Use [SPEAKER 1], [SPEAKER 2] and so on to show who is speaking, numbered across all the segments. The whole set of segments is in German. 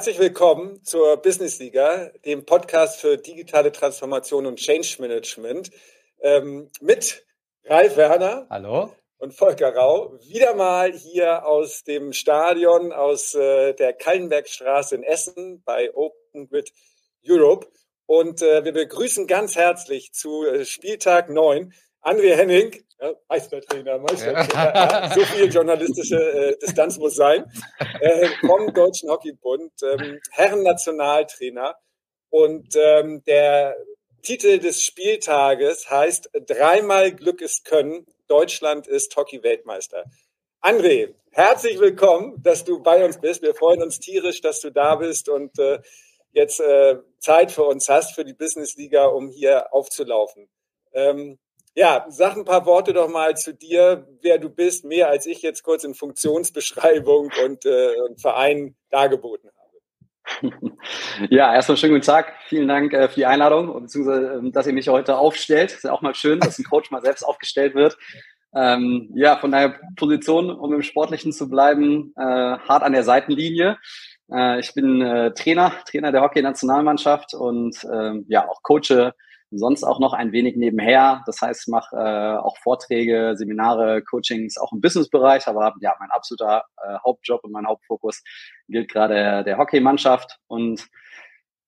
[SPEAKER 1] Herzlich willkommen zur Business Liga, dem Podcast für digitale Transformation und Change Management ähm, mit Ralf Werner.
[SPEAKER 2] Hallo.
[SPEAKER 1] Und Volker Rau. Wieder mal hier aus dem Stadion, aus äh, der Kallenbergstraße in Essen bei Open Grid Europe. Und äh, wir begrüßen ganz herzlich zu äh, Spieltag 9 André Henning, ja, Meistertrainer, Meistertrainer. Ja. so viel journalistische äh, Distanz muss sein. Äh, vom Deutschen Hockeybund, ähm, Herren-Nationaltrainer. Und ähm, der Titel des Spieltages heißt Dreimal Glück ist Können. Deutschland ist Hockey-Weltmeister. André, herzlich willkommen, dass du bei uns bist. Wir freuen uns tierisch, dass du da bist und äh, jetzt äh, Zeit für uns hast, für die Business Liga, um hier aufzulaufen. Ähm, ja, sag ein paar Worte doch mal zu dir, wer du bist, mehr als ich jetzt kurz in Funktionsbeschreibung und, äh, und Verein dargeboten habe.
[SPEAKER 2] Ja, erstmal schönen guten Tag. Vielen Dank äh, für die Einladung, beziehungsweise, ähm, dass ihr mich heute aufstellt. Ist ja auch mal schön, dass ein Coach mal selbst aufgestellt wird. Ähm, ja, von der Position, um im Sportlichen zu bleiben, äh, hart an der Seitenlinie. Äh, ich bin äh, Trainer, Trainer der Hockey-Nationalmannschaft und ähm, ja, auch coache sonst auch noch ein wenig nebenher. Das heißt, ich mache äh, auch Vorträge, Seminare, Coachings auch im Businessbereich, aber ja, mein absoluter äh, Hauptjob und mein Hauptfokus gilt gerade der, der Hockeymannschaft und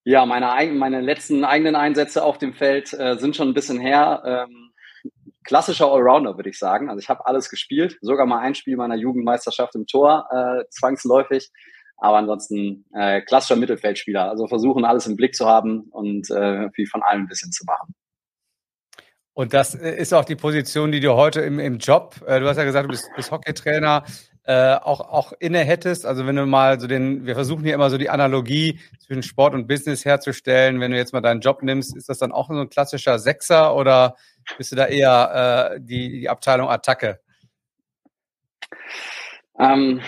[SPEAKER 2] ja, meine, meine letzten eigenen Einsätze auf dem Feld äh, sind schon ein bisschen her. Ähm, klassischer Allrounder, würde ich sagen. Also ich habe alles gespielt, sogar mal ein Spiel meiner Jugendmeisterschaft im Tor, äh, zwangsläufig. Aber ansonsten äh, klassischer Mittelfeldspieler. Also versuchen, alles im Blick zu haben und äh, viel von allem ein bisschen zu machen.
[SPEAKER 3] Und das äh, ist auch die Position, die du heute im, im Job, äh, du hast ja gesagt, du bist, bist Hockeytrainer, äh, auch, auch inne hättest. Also wenn du mal so den, wir versuchen hier immer so die Analogie zwischen Sport und Business herzustellen. Wenn du jetzt mal deinen Job nimmst, ist das dann auch so ein klassischer Sechser oder bist du da eher äh, die, die Abteilung Attacke?
[SPEAKER 2] Ähm,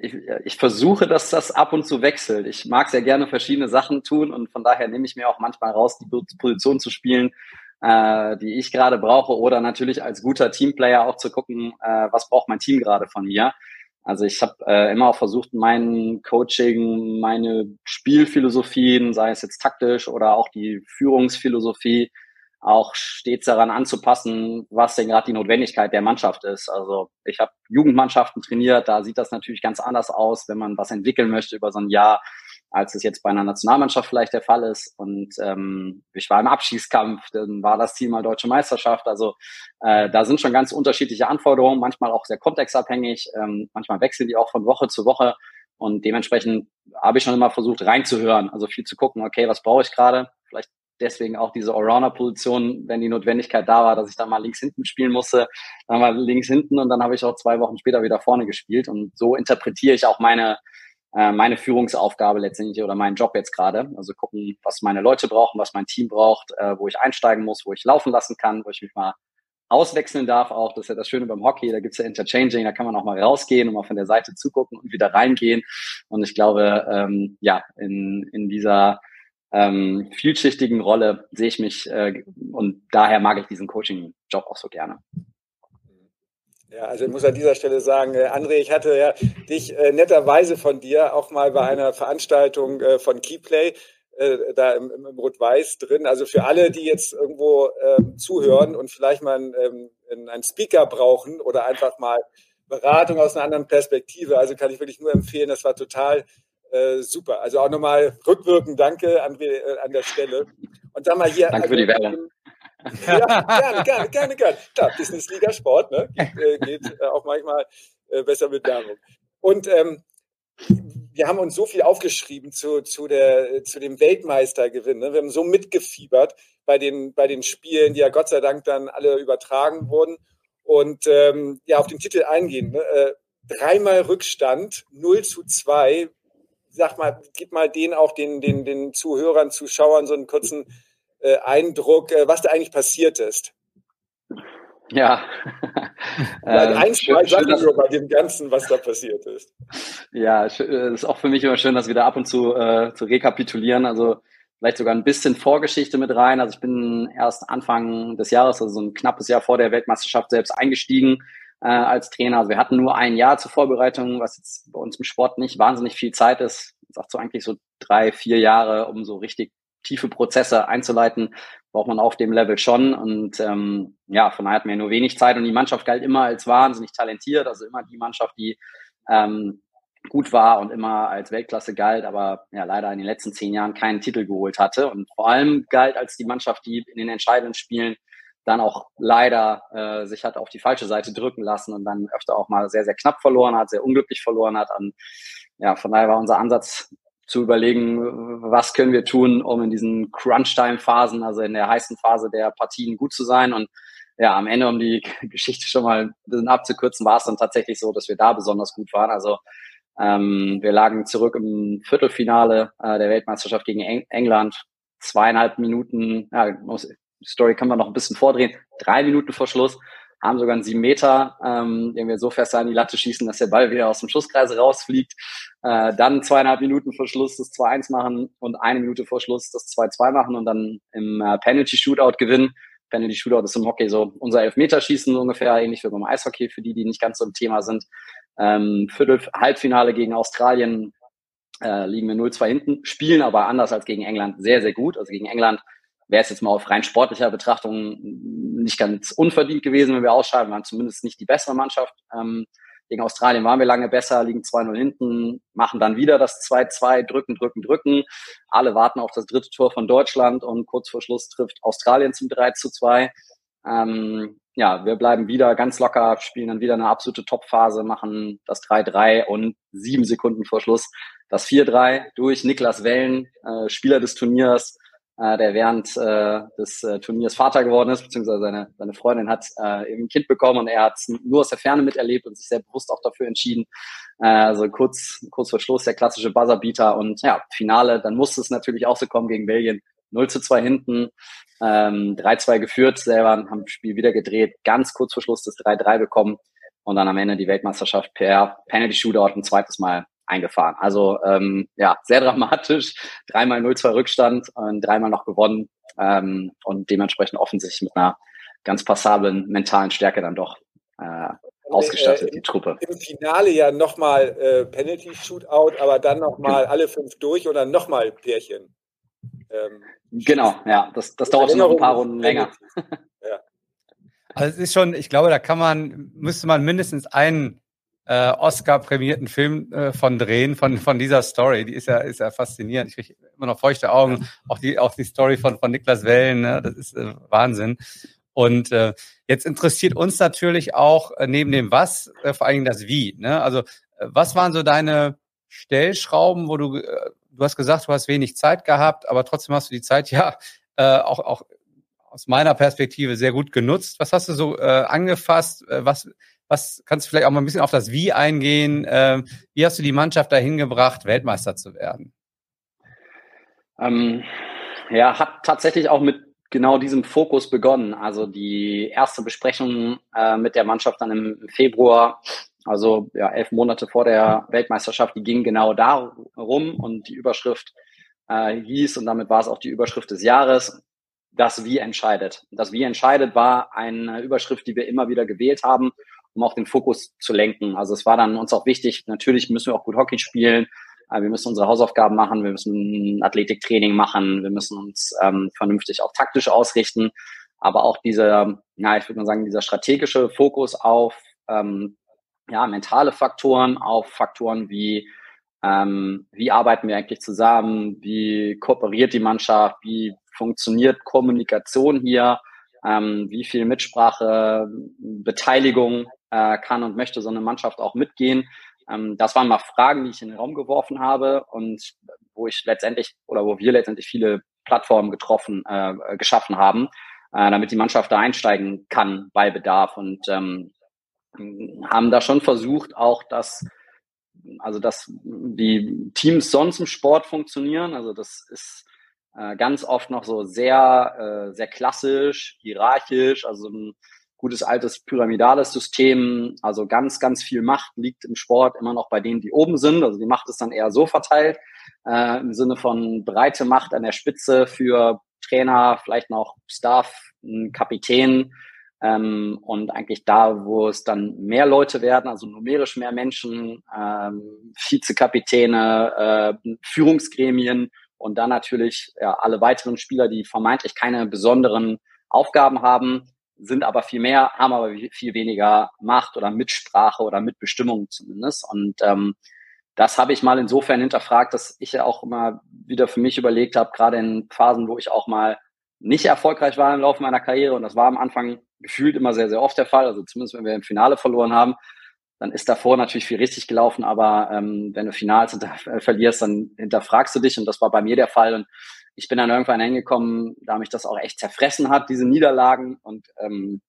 [SPEAKER 2] ich, ich, versuche, dass das ab und zu wechselt. Ich mag sehr gerne verschiedene Sachen tun und von daher nehme ich mir auch manchmal raus, die Position zu spielen, äh, die ich gerade brauche oder natürlich als guter Teamplayer auch zu gucken, äh, was braucht mein Team gerade von mir. Also ich habe äh, immer auch versucht, mein Coaching, meine Spielphilosophien, sei es jetzt taktisch oder auch die Führungsphilosophie, auch stets daran anzupassen, was denn gerade die Notwendigkeit der Mannschaft ist. Also ich habe Jugendmannschaften trainiert, da sieht das natürlich ganz anders aus, wenn man was entwickeln möchte über so ein Jahr, als es jetzt bei einer Nationalmannschaft vielleicht der Fall ist. Und ähm, ich war im Abschießkampf, dann war das Ziel mal deutsche Meisterschaft. Also äh, da sind schon ganz unterschiedliche Anforderungen, manchmal auch sehr kontextabhängig, ähm, manchmal wechseln die auch von Woche zu Woche. Und dementsprechend habe ich schon immer versucht reinzuhören, also viel zu gucken, okay, was brauche ich gerade? Deswegen auch diese Allrounder-Position, wenn die Notwendigkeit da war, dass ich da mal links hinten spielen musste, dann mal links hinten und dann habe ich auch zwei Wochen später wieder vorne gespielt und so interpretiere ich auch meine äh, meine Führungsaufgabe letztendlich oder meinen Job jetzt gerade. Also gucken, was meine Leute brauchen, was mein Team braucht, äh, wo ich einsteigen muss, wo ich laufen lassen kann, wo ich mich mal auswechseln darf auch. Das ist ja das Schöne beim Hockey, da gibt's ja Interchanging, da kann man auch mal rausgehen und mal von der Seite zugucken und wieder reingehen. Und ich glaube, ähm, ja, in, in dieser ähm, vielschichtigen Rolle sehe ich mich äh, und daher mag ich diesen Coaching-Job auch so gerne.
[SPEAKER 1] Ja, also ich muss an dieser Stelle sagen, äh, André, ich hatte ja dich äh, netterweise von dir auch mal bei einer Veranstaltung äh, von Keyplay äh, da im, im Rot-Weiß drin. Also für alle, die jetzt irgendwo ähm, zuhören und vielleicht mal einen, ähm, einen Speaker brauchen oder einfach mal Beratung aus einer anderen Perspektive, also kann ich wirklich nur empfehlen, das war total äh, super. Also auch nochmal rückwirkend danke an, äh, an der Stelle. Und sag mal hier.
[SPEAKER 2] Danke also, für die Werbung.
[SPEAKER 1] Ja, gerne, gerne, gerne, gerne. Klar, Business-Liga Sport, ne? Geht, äh, geht äh, auch manchmal äh, besser mit Werbung. Und ähm, wir haben uns so viel aufgeschrieben zu, zu, der, zu dem Weltmeistergewinn. Ne? Wir haben so mitgefiebert bei den, bei den Spielen, die ja Gott sei Dank dann alle übertragen wurden. Und ähm, ja, auf den Titel eingehen. Ne? Äh, dreimal Rückstand, 0 zu 2 sag mal, gib mal den auch den, den, den Zuhörern, Zuschauern so einen kurzen äh, Eindruck, äh, was da eigentlich passiert ist.
[SPEAKER 2] Ja.
[SPEAKER 1] ähm, ein, zwei Sachen bei dem Ganzen, was da passiert ist.
[SPEAKER 2] Ja, es ist auch für mich immer schön, das wieder ab und zu äh, zu rekapitulieren. Also vielleicht sogar ein bisschen Vorgeschichte mit rein. Also ich bin erst Anfang des Jahres, also so ein knappes Jahr vor der Weltmeisterschaft selbst eingestiegen äh, als Trainer. Also wir hatten nur ein Jahr zur Vorbereitung, was jetzt bei uns im Sport nicht wahnsinnig viel Zeit ist. sagt so eigentlich so drei, vier Jahre, um so richtig tiefe Prozesse einzuleiten, braucht man auf dem Level schon. Und ähm, ja, von daher hatten wir nur wenig Zeit und die Mannschaft galt immer als wahnsinnig talentiert, also immer die Mannschaft, die ähm, gut war und immer als Weltklasse galt, aber ja leider in den letzten zehn Jahren keinen Titel geholt hatte. Und vor allem galt als die Mannschaft, die in den entscheidenden Spielen dann auch leider äh, sich hat auf die falsche Seite drücken lassen und dann öfter auch mal sehr, sehr knapp verloren hat, sehr unglücklich verloren hat. Und ja, von daher war unser Ansatz zu überlegen, was können wir tun, um in diesen Crunch-Time-Phasen, also in der heißen Phase der Partien gut zu sein. Und ja, am Ende, um die Geschichte schon mal ein bisschen abzukürzen, war es dann tatsächlich so, dass wir da besonders gut waren. Also ähm, wir lagen zurück im Viertelfinale äh, der Weltmeisterschaft gegen Eng England. Zweieinhalb Minuten, ja, die Story kann man noch ein bisschen vordrehen, drei Minuten vor Schluss, haben sogar einen sieben Meter, ähm, den wir so fest an die Latte schießen, dass der Ball wieder aus dem Schusskreis rausfliegt. Äh, dann zweieinhalb Minuten vor Schluss das 2-1 machen und eine Minute vor Schluss das 2-2 machen und dann im äh, Penalty-Shootout gewinnen. Penalty-Shootout ist im Hockey so unser Elfmeterschießen ungefähr, ähnlich wie beim Eishockey, für die, die nicht ganz so im Thema sind. Ähm, Viertel, Halbfinale gegen Australien äh, liegen wir 0-2 hinten, spielen aber anders als gegen England sehr, sehr gut. Also gegen England wäre es jetzt mal auf rein sportlicher Betrachtung nicht ganz unverdient gewesen, wenn wir ausscheiden. Wir waren zumindest nicht die bessere Mannschaft. Ähm, gegen Australien waren wir lange besser, liegen 2-0 hinten, machen dann wieder das 2-2, drücken, drücken, drücken. Alle warten auf das dritte Tor von Deutschland und kurz vor Schluss trifft Australien zum 3-2. Ähm, ja, wir bleiben wieder ganz locker, spielen dann wieder eine absolute Topphase, machen das 3-3 und sieben Sekunden vor Schluss das 4-3 durch Niklas Wellen, äh, Spieler des Turniers, äh, der während äh, des äh, Turniers Vater geworden ist, beziehungsweise seine, seine Freundin hat äh, eben ein Kind bekommen und er hat es nur aus der Ferne miterlebt und sich sehr bewusst auch dafür entschieden. Äh, also kurz, kurz vor Schluss der klassische Buzzerbeater und ja, Finale, dann musste es natürlich auch so kommen gegen Belgien. 0 zu 2 hinten, ähm, 3-2 geführt, selber haben das Spiel wieder gedreht, ganz kurz vor Schluss das 3-3 bekommen und dann am Ende die Weltmeisterschaft per Penalty Shootout ein zweites Mal eingefahren. Also ähm, ja, sehr dramatisch. Dreimal 0-2 Rückstand und dreimal noch gewonnen ähm, und dementsprechend offensichtlich mit einer ganz passablen mentalen Stärke dann doch äh, ausgestattet, äh, die Truppe.
[SPEAKER 1] Im Finale ja nochmal äh, Penalty Shootout, aber dann nochmal genau. alle fünf durch und dann nochmal Pärchen.
[SPEAKER 2] Ähm, genau, ja, das, das dauert noch ein paar Runden länger.
[SPEAKER 3] Ja. Also es ist schon, ich glaube, da kann man, müsste man mindestens einen äh, Oscar-prämierten Film äh, von drehen, von, von dieser Story. Die ist ja, ist ja faszinierend. Ich kriege immer noch feuchte Augen. Auch die, auch die Story von, von Niklas Wellen, ne? das ist äh, Wahnsinn. Und äh, jetzt interessiert uns natürlich auch äh, neben dem Was äh, vor allen Dingen das Wie. Ne? Also äh, was waren so deine Stellschrauben, wo du, äh, du hast gesagt, du hast wenig Zeit gehabt, aber trotzdem hast du die Zeit ja äh, auch, auch aus meiner Perspektive sehr gut genutzt. Was hast du so äh, angefasst? Äh, was was kannst du vielleicht auch mal ein bisschen auf das Wie eingehen? Ähm, wie hast du die Mannschaft dahin gebracht, Weltmeister zu werden?
[SPEAKER 2] Ähm, ja, hat tatsächlich auch mit genau diesem Fokus begonnen. Also die erste Besprechung äh, mit der Mannschaft dann im Februar, also ja, elf Monate vor der Weltmeisterschaft, die ging genau darum und die Überschrift äh, hieß, und damit war es auch die Überschrift des Jahres, das Wie entscheidet. Das Wie entscheidet war eine Überschrift, die wir immer wieder gewählt haben um auch den Fokus zu lenken. Also es war dann uns auch wichtig, natürlich müssen wir auch gut Hockey spielen, wir müssen unsere Hausaufgaben machen, wir müssen Athletiktraining machen, wir müssen uns ähm, vernünftig auch taktisch ausrichten, aber auch dieser, ja, ich würde mal sagen, dieser strategische Fokus auf ähm, ja, mentale Faktoren, auf Faktoren wie ähm, wie arbeiten wir eigentlich zusammen, wie kooperiert die Mannschaft, wie funktioniert Kommunikation hier, ähm, wie viel Mitsprache, Beteiligung äh, kann und möchte so eine Mannschaft auch mitgehen. Ähm, das waren mal Fragen, die ich in den Raum geworfen habe und wo ich letztendlich oder wo wir letztendlich viele Plattformen getroffen, äh, geschaffen haben, äh, damit die Mannschaft da einsteigen kann bei Bedarf und ähm, haben da schon versucht, auch dass also dass die Teams sonst im Sport funktionieren. Also das ist äh, ganz oft noch so sehr, äh, sehr klassisch, hierarchisch, also ein gutes altes pyramidales System. Also ganz, ganz viel Macht liegt im Sport immer noch bei denen, die oben sind. Also die Macht ist dann eher so verteilt, äh, im Sinne von breite Macht an der Spitze für Trainer, vielleicht noch Staff, Kapitän Ähm, und eigentlich da, wo es dann mehr Leute werden, also numerisch mehr Menschen, ähm, Vizekapitäne, äh, Führungsgremien und dann natürlich ja, alle weiteren Spieler, die vermeintlich keine besonderen Aufgaben haben, sind aber viel mehr, haben aber viel weniger Macht oder Mitsprache oder Mitbestimmung zumindest. Und ähm, das habe ich mal insofern hinterfragt, dass ich ja auch immer wieder für mich überlegt habe, gerade in Phasen, wo ich auch mal nicht erfolgreich war im Laufe meiner Karriere, und das war am Anfang gefühlt immer sehr, sehr oft der Fall, also zumindest wenn wir im Finale verloren haben, dann ist davor natürlich viel richtig gelaufen, aber ähm, wenn du Finals äh, verlierst, dann hinterfragst du dich und das war bei mir der Fall und ich bin dann irgendwann hingekommen, da mich das auch echt zerfressen hat, diese Niederlagen und ähm,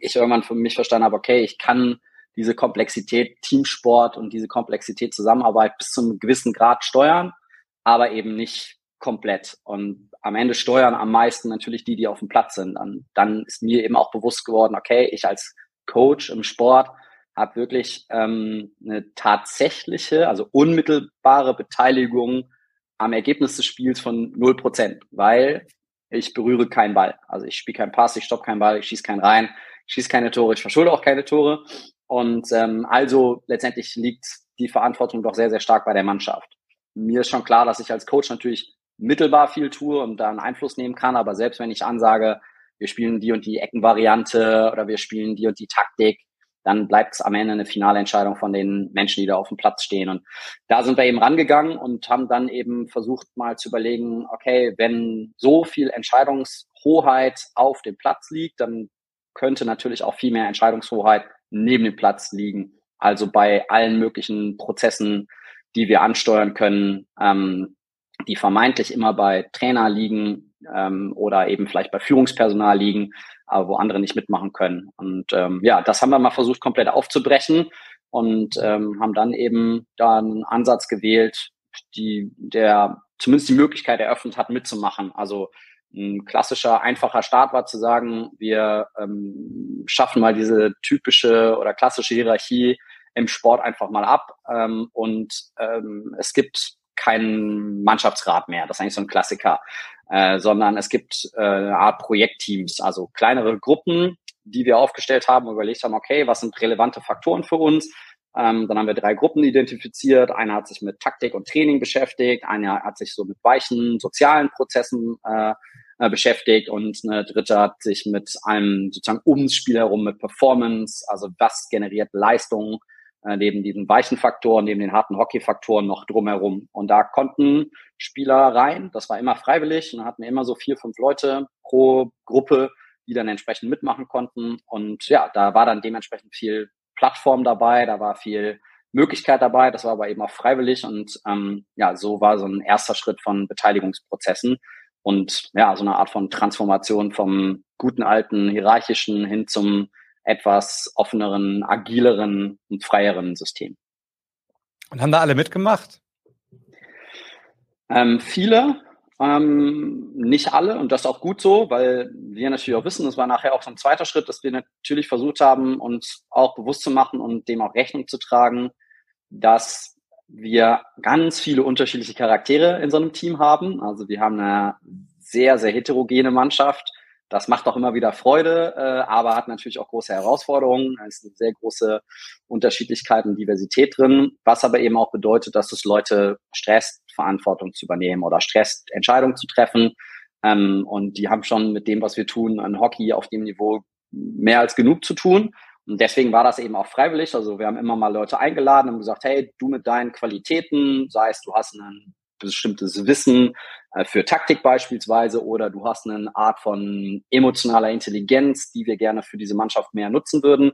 [SPEAKER 2] ich irgendwann für mich verstanden habe, okay, ich kann diese Komplexität Teamsport und diese Komplexität Zusammenarbeit bis zu einem gewissen Grad steuern, aber eben nicht komplett. Und am Ende steuern am meisten natürlich die, die auf dem Platz sind. Und dann ist mir eben auch bewusst geworden, okay, ich als Coach im Sport habe wirklich ähm, eine tatsächliche, also unmittelbare Beteiligung am Ergebnis des Spiels von 0%, weil ich berühre keinen Ball. Also ich spiele keinen Pass, ich stoppe keinen Ball, ich schieße keinen rein, ich schieße keine Tore, ich verschulde auch keine Tore. Und ähm, also letztendlich liegt die Verantwortung doch sehr, sehr stark bei der Mannschaft. Mir ist schon klar, dass ich als Coach natürlich mittelbar viel tue und da einen Einfluss nehmen kann, aber selbst wenn ich ansage, wir spielen die und die Eckenvariante oder wir spielen die und die Taktik, dann bleibt es am Ende eine finale Entscheidung von den Menschen, die da auf dem Platz stehen. Und da sind wir eben rangegangen und haben dann eben versucht mal zu überlegen, okay, wenn so viel Entscheidungshoheit auf dem Platz liegt, dann könnte natürlich auch viel mehr Entscheidungshoheit neben dem Platz liegen. Also bei allen möglichen Prozessen, die wir ansteuern können, ähm, die vermeintlich immer bei Trainer liegen ähm, oder eben vielleicht bei Führungspersonal liegen, aber wo andere nicht mitmachen können. Und ähm, ja, das haben wir mal versucht, komplett aufzubrechen und ähm, haben dann eben da einen Ansatz gewählt, die, der zumindest die Möglichkeit eröffnet hat, mitzumachen. Also ein klassischer, einfacher Start war zu sagen, wir ähm, schaffen mal diese typische oder klassische Hierarchie im Sport einfach mal ab ähm, und ähm, es gibt keinen Mannschaftsrat mehr. Das ist eigentlich so ein Klassiker. Äh, sondern es gibt äh, eine Art Projektteams, also kleinere Gruppen, die wir aufgestellt haben und überlegt haben, okay, was sind relevante Faktoren für uns? Ähm, dann haben wir drei Gruppen identifiziert. Eine hat sich mit Taktik und Training beschäftigt, eine hat sich so mit weichen sozialen Prozessen äh, äh, beschäftigt und eine dritte hat sich mit einem sozusagen ums Spiel herum mit Performance, also was generiert Leistung, äh, neben diesen weichen Faktoren, neben den harten Hockey-Faktoren noch drumherum. Und da konnten Spieler rein, das war immer freiwillig, und hatten immer so vier, fünf Leute pro Gruppe, die dann entsprechend mitmachen konnten. Und ja, da war dann dementsprechend viel Plattform dabei, da war viel Möglichkeit dabei, das war aber eben auch freiwillig und ähm, ja, so war so ein erster Schritt von Beteiligungsprozessen und ja, so eine Art von Transformation vom guten alten hierarchischen hin zum etwas offeneren, agileren und freieren System.
[SPEAKER 3] Und haben da alle mitgemacht?
[SPEAKER 2] Ähm, viele, ähm, nicht alle und das ist auch gut so, weil wir natürlich auch wissen, das war nachher auch so ein zweiter Schritt, dass wir natürlich versucht haben, uns auch bewusst zu machen und dem auch Rechnung zu tragen, dass wir ganz viele unterschiedliche Charaktere in so einem Team haben. Also wir haben eine sehr, sehr heterogene Mannschaft das macht auch immer wieder Freude, äh, aber hat natürlich auch große Herausforderungen. Es ist eine sehr große Unterschiedlichkeit und Diversität drin, was aber eben auch bedeutet, dass es Leute stresst, Verantwortung zu übernehmen oder stresst, Entscheidungen zu treffen. Ähm, und die haben schon mit dem, was wir tun, an Hockey auf dem Niveau mehr als genug zu tun. Und deswegen war das eben auch freiwillig. Also wir haben immer mal Leute eingeladen und gesagt, hey, du mit deinen Qualitäten, sei es du hast einen bestimmtes Wissen äh, für Taktik beispielsweise oder du hast eine Art von emotionaler Intelligenz, die wir gerne für diese Mannschaft mehr nutzen würden.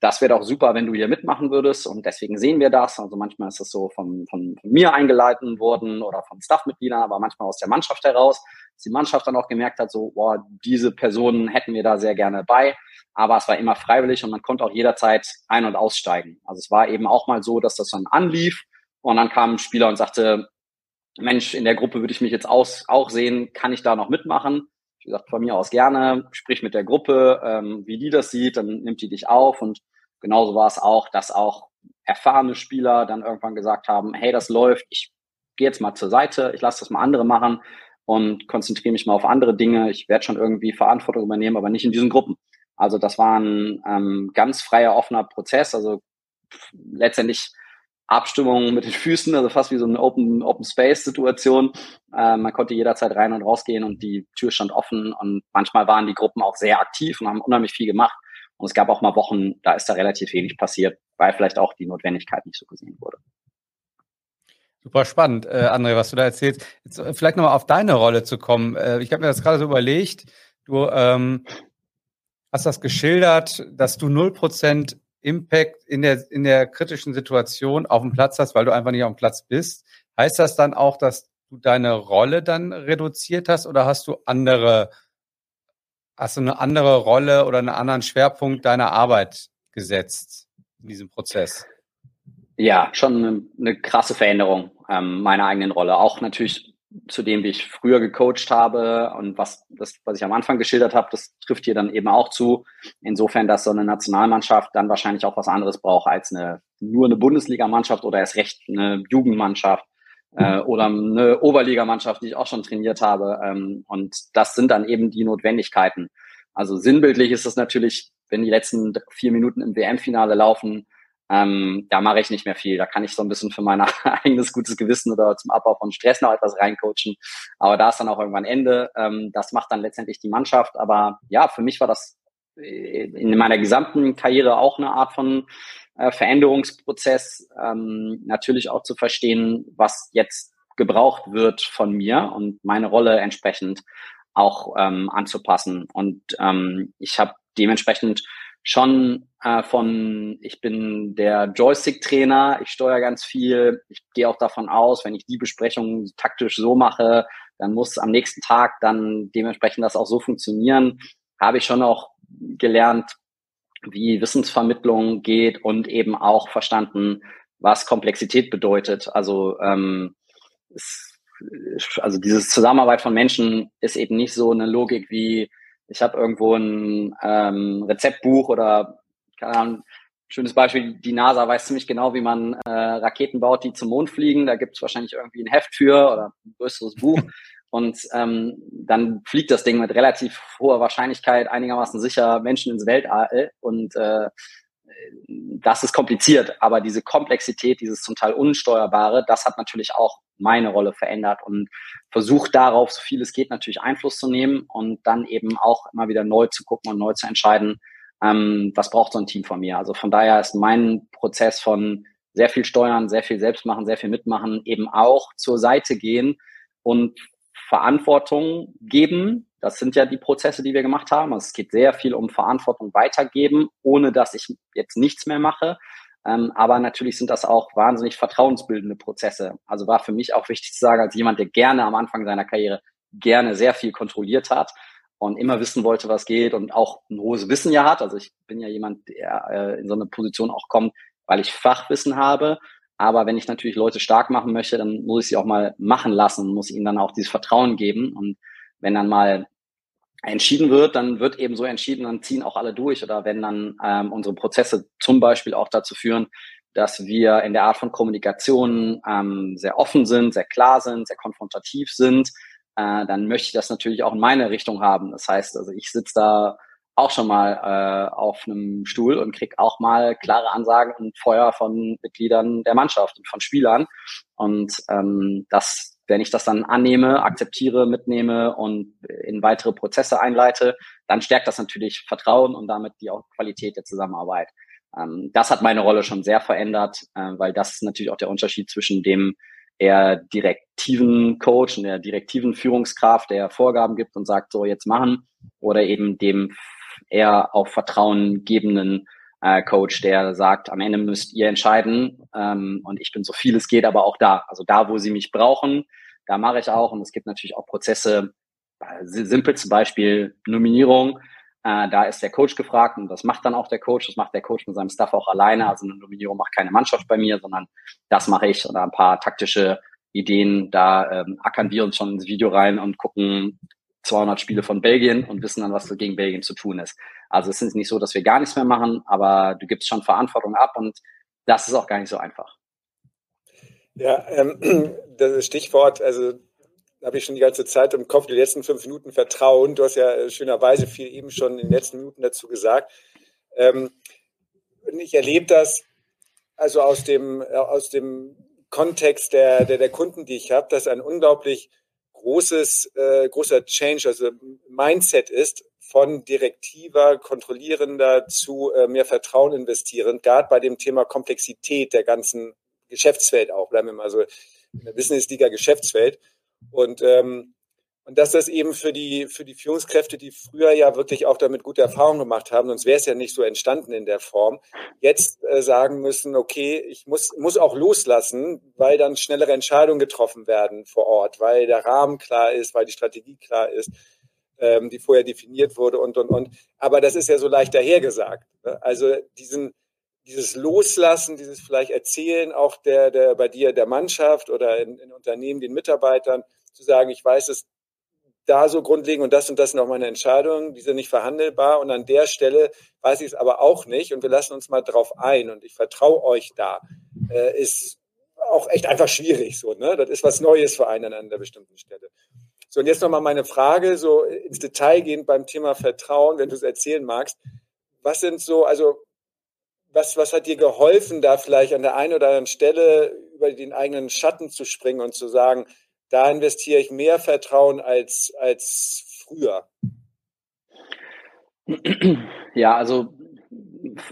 [SPEAKER 2] Das wäre doch super, wenn du hier mitmachen würdest und deswegen sehen wir das. Also manchmal ist das so von, von, von mir eingeleitet worden oder von Staffmitgliedern, aber manchmal aus der Mannschaft heraus, dass die Mannschaft dann auch gemerkt hat, so, boah, diese Personen hätten wir da sehr gerne bei. Aber es war immer freiwillig und man konnte auch jederzeit ein- und aussteigen. Also es war eben auch mal so, dass das dann anlief und dann kam ein Spieler und sagte, Mensch, in der Gruppe würde ich mich jetzt aus, auch sehen, kann ich da noch mitmachen? Wie gesagt, von mir aus gerne, sprich mit der Gruppe, ähm, wie die das sieht, dann nimmt die dich auf und genauso war es auch, dass auch erfahrene Spieler dann irgendwann gesagt haben, hey, das läuft, ich gehe jetzt mal zur Seite, ich lasse das mal andere machen und konzentriere mich mal auf andere Dinge. Ich werde schon irgendwie Verantwortung übernehmen, aber nicht in diesen Gruppen. Also das war ein ähm, ganz freier, offener Prozess. Also letztendlich Abstimmung mit den Füßen, also fast wie so eine Open, Open Space Situation. Äh, man konnte jederzeit rein und rausgehen und die Tür stand offen und manchmal waren die Gruppen auch sehr aktiv und haben unheimlich viel gemacht. Und es gab auch mal Wochen, da ist da relativ wenig passiert, weil vielleicht auch die Notwendigkeit nicht so gesehen wurde.
[SPEAKER 3] Super spannend, äh, André, was du da erzählst. Jetzt äh, vielleicht nochmal auf deine Rolle zu kommen. Äh, ich habe mir das gerade so überlegt. Du ähm, hast das geschildert, dass du 0% Impact in der, in der kritischen Situation auf dem Platz hast, weil du einfach nicht auf dem Platz bist. Heißt das dann auch, dass du deine Rolle dann reduziert hast oder hast du andere, hast du eine andere Rolle oder einen anderen Schwerpunkt deiner Arbeit gesetzt in diesem Prozess?
[SPEAKER 2] Ja, schon eine, eine krasse Veränderung ähm, meiner eigenen Rolle. Auch natürlich zu dem, wie ich früher gecoacht habe und was, das, was ich am Anfang geschildert habe, das trifft hier dann eben auch zu. Insofern, dass so eine Nationalmannschaft dann wahrscheinlich auch was anderes braucht als eine, nur eine Bundesligamannschaft oder erst recht eine Jugendmannschaft äh, oder eine Oberligamannschaft, die ich auch schon trainiert habe. Ähm, und das sind dann eben die Notwendigkeiten. Also sinnbildlich ist es natürlich, wenn die letzten vier Minuten im WM-Finale laufen, ähm, da mache ich nicht mehr viel. Da kann ich so ein bisschen für mein eigenes gutes Gewissen oder zum Abbau von Stress noch etwas reincoachen. Aber da ist dann auch irgendwann Ende. Ähm, das macht dann letztendlich die Mannschaft. Aber ja, für mich war das äh, in meiner gesamten Karriere auch eine Art von äh, Veränderungsprozess. Ähm, natürlich auch zu verstehen, was jetzt gebraucht wird von mir und meine Rolle entsprechend auch ähm, anzupassen. Und ähm, ich habe dementsprechend schon äh, von, ich bin der Joystick-Trainer, ich steuere ganz viel, ich gehe auch davon aus, wenn ich die Besprechung taktisch so mache, dann muss am nächsten Tag dann dementsprechend das auch so funktionieren. Habe ich schon auch gelernt, wie Wissensvermittlung geht und eben auch verstanden, was Komplexität bedeutet. Also, ähm, es, also diese Zusammenarbeit von Menschen ist eben nicht so eine Logik wie ich habe irgendwo ein ähm, Rezeptbuch oder keine Ahnung, schönes Beispiel, die NASA weiß ziemlich genau, wie man äh, Raketen baut, die zum Mond fliegen. Da gibt es wahrscheinlich irgendwie ein Heft für oder ein größeres Buch. Und ähm, dann fliegt das Ding mit relativ hoher Wahrscheinlichkeit einigermaßen sicher Menschen ins Weltall. Und äh, das ist kompliziert, aber diese Komplexität, dieses zum Teil Unsteuerbare, das hat natürlich auch meine Rolle verändert und versucht darauf, so viel es geht, natürlich Einfluss zu nehmen und dann eben auch immer wieder neu zu gucken und neu zu entscheiden, ähm, was braucht so ein Team von mir. Also von daher ist mein Prozess von sehr viel steuern, sehr viel selbst machen, sehr viel mitmachen, eben auch zur Seite gehen und Verantwortung geben. Das sind ja die Prozesse, die wir gemacht haben. Also es geht sehr viel um Verantwortung weitergeben, ohne dass ich jetzt nichts mehr mache. Ähm, aber natürlich sind das auch wahnsinnig vertrauensbildende Prozesse. Also war für mich auch wichtig zu sagen, als jemand, der gerne am Anfang seiner Karriere gerne sehr viel kontrolliert hat und immer wissen wollte, was geht und auch ein hohes Wissen ja hat. Also ich bin ja jemand, der äh, in so eine Position auch kommt, weil ich Fachwissen habe. Aber wenn ich natürlich Leute stark machen möchte, dann muss ich sie auch mal machen lassen, muss ihnen dann auch dieses Vertrauen geben. Und wenn dann mal entschieden wird, dann wird eben so entschieden, dann ziehen auch alle durch. Oder wenn dann ähm, unsere Prozesse zum Beispiel auch dazu führen, dass wir in der Art von Kommunikation ähm, sehr offen sind, sehr klar sind, sehr konfrontativ sind, äh, dann möchte ich das natürlich auch in meine Richtung haben. Das heißt, also ich sitze da auch schon mal äh, auf einem Stuhl und krieg auch mal klare Ansagen und Feuer von Mitgliedern der Mannschaft und von Spielern. Und ähm, das wenn ich das dann annehme, akzeptiere, mitnehme und in weitere Prozesse einleite, dann stärkt das natürlich Vertrauen und damit die auch Qualität der Zusammenarbeit. Ähm, das hat meine Rolle schon sehr verändert, äh, weil das ist natürlich auch der Unterschied zwischen dem eher direktiven Coach und der direktiven Führungskraft, der Vorgaben gibt und sagt, so jetzt machen, oder eben dem eher auf Vertrauen gebenden äh, Coach, der sagt, am Ende müsst ihr entscheiden ähm, und ich bin so viel es geht, aber auch da. Also da, wo sie mich brauchen, da mache ich auch. Und es gibt natürlich auch Prozesse, äh, simpel zum Beispiel Nominierung, äh, da ist der Coach gefragt und das macht dann auch der Coach, das macht der Coach mit seinem Staff auch alleine, also eine Nominierung macht keine Mannschaft bei mir, sondern das mache ich. Oder ein paar taktische Ideen, da ähm, ackern wir uns schon ins Video rein und gucken 200 Spiele von Belgien und wissen dann, was gegen Belgien zu tun ist. Also es ist nicht so, dass wir gar nichts mehr machen, aber du gibst schon Verantwortung ab und das ist auch gar nicht so einfach.
[SPEAKER 1] Ja, ähm, das Stichwort, also habe ich schon die ganze Zeit im Kopf, die letzten fünf Minuten Vertrauen. Du hast ja schönerweise viel eben schon in den letzten Minuten dazu gesagt. Ähm, ich erlebe das also aus dem, aus dem Kontext der, der, der Kunden, die ich habe, dass ein unglaublich großes, äh, großer Change, also Mindset ist, von direktiver, kontrollierender zu äh, mehr Vertrauen investieren, gerade bei dem Thema Komplexität der ganzen Geschäftswelt auch, bleiben wir mal so in der Business-Liga Geschäftswelt. Und ähm, und dass das eben für die, für die Führungskräfte, die früher ja wirklich auch damit gute Erfahrungen gemacht haben, sonst wäre es ja nicht so entstanden in der Form, jetzt äh, sagen müssen, okay, ich muss, muss auch loslassen, weil dann schnellere Entscheidungen getroffen werden vor Ort, weil der Rahmen klar ist, weil die Strategie klar ist, ähm, die vorher definiert wurde und, und, und. Aber das ist ja so leicht dahergesagt. Ne? Also diesen, dieses Loslassen, dieses vielleicht Erzählen auch der, der bei dir der Mannschaft oder in, in Unternehmen, den Mitarbeitern, zu sagen, ich weiß es da so grundlegend und das und das sind auch meine Entscheidungen, die sind nicht verhandelbar und an der Stelle weiß ich es aber auch nicht und wir lassen uns mal drauf ein und ich vertraue euch da, äh, ist auch echt einfach schwierig so, ne? Das ist was Neues für einen an einer bestimmten Stelle. So, und jetzt nochmal meine Frage, so ins Detail gehend beim Thema Vertrauen, wenn du es erzählen magst. Was sind so, also was, was hat dir geholfen, da vielleicht an der einen oder anderen Stelle über den eigenen Schatten zu springen und zu sagen, da investiere ich mehr Vertrauen als, als früher.
[SPEAKER 2] Ja, also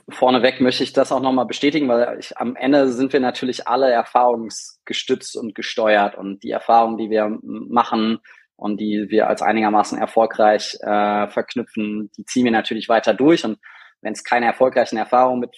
[SPEAKER 2] vorneweg möchte ich das auch nochmal bestätigen, weil ich, am Ende sind wir natürlich alle erfahrungsgestützt und gesteuert und die Erfahrungen, die wir machen und die wir als einigermaßen erfolgreich äh, verknüpfen, die ziehen wir natürlich weiter durch und wenn es keine erfolgreichen Erfahrungen mit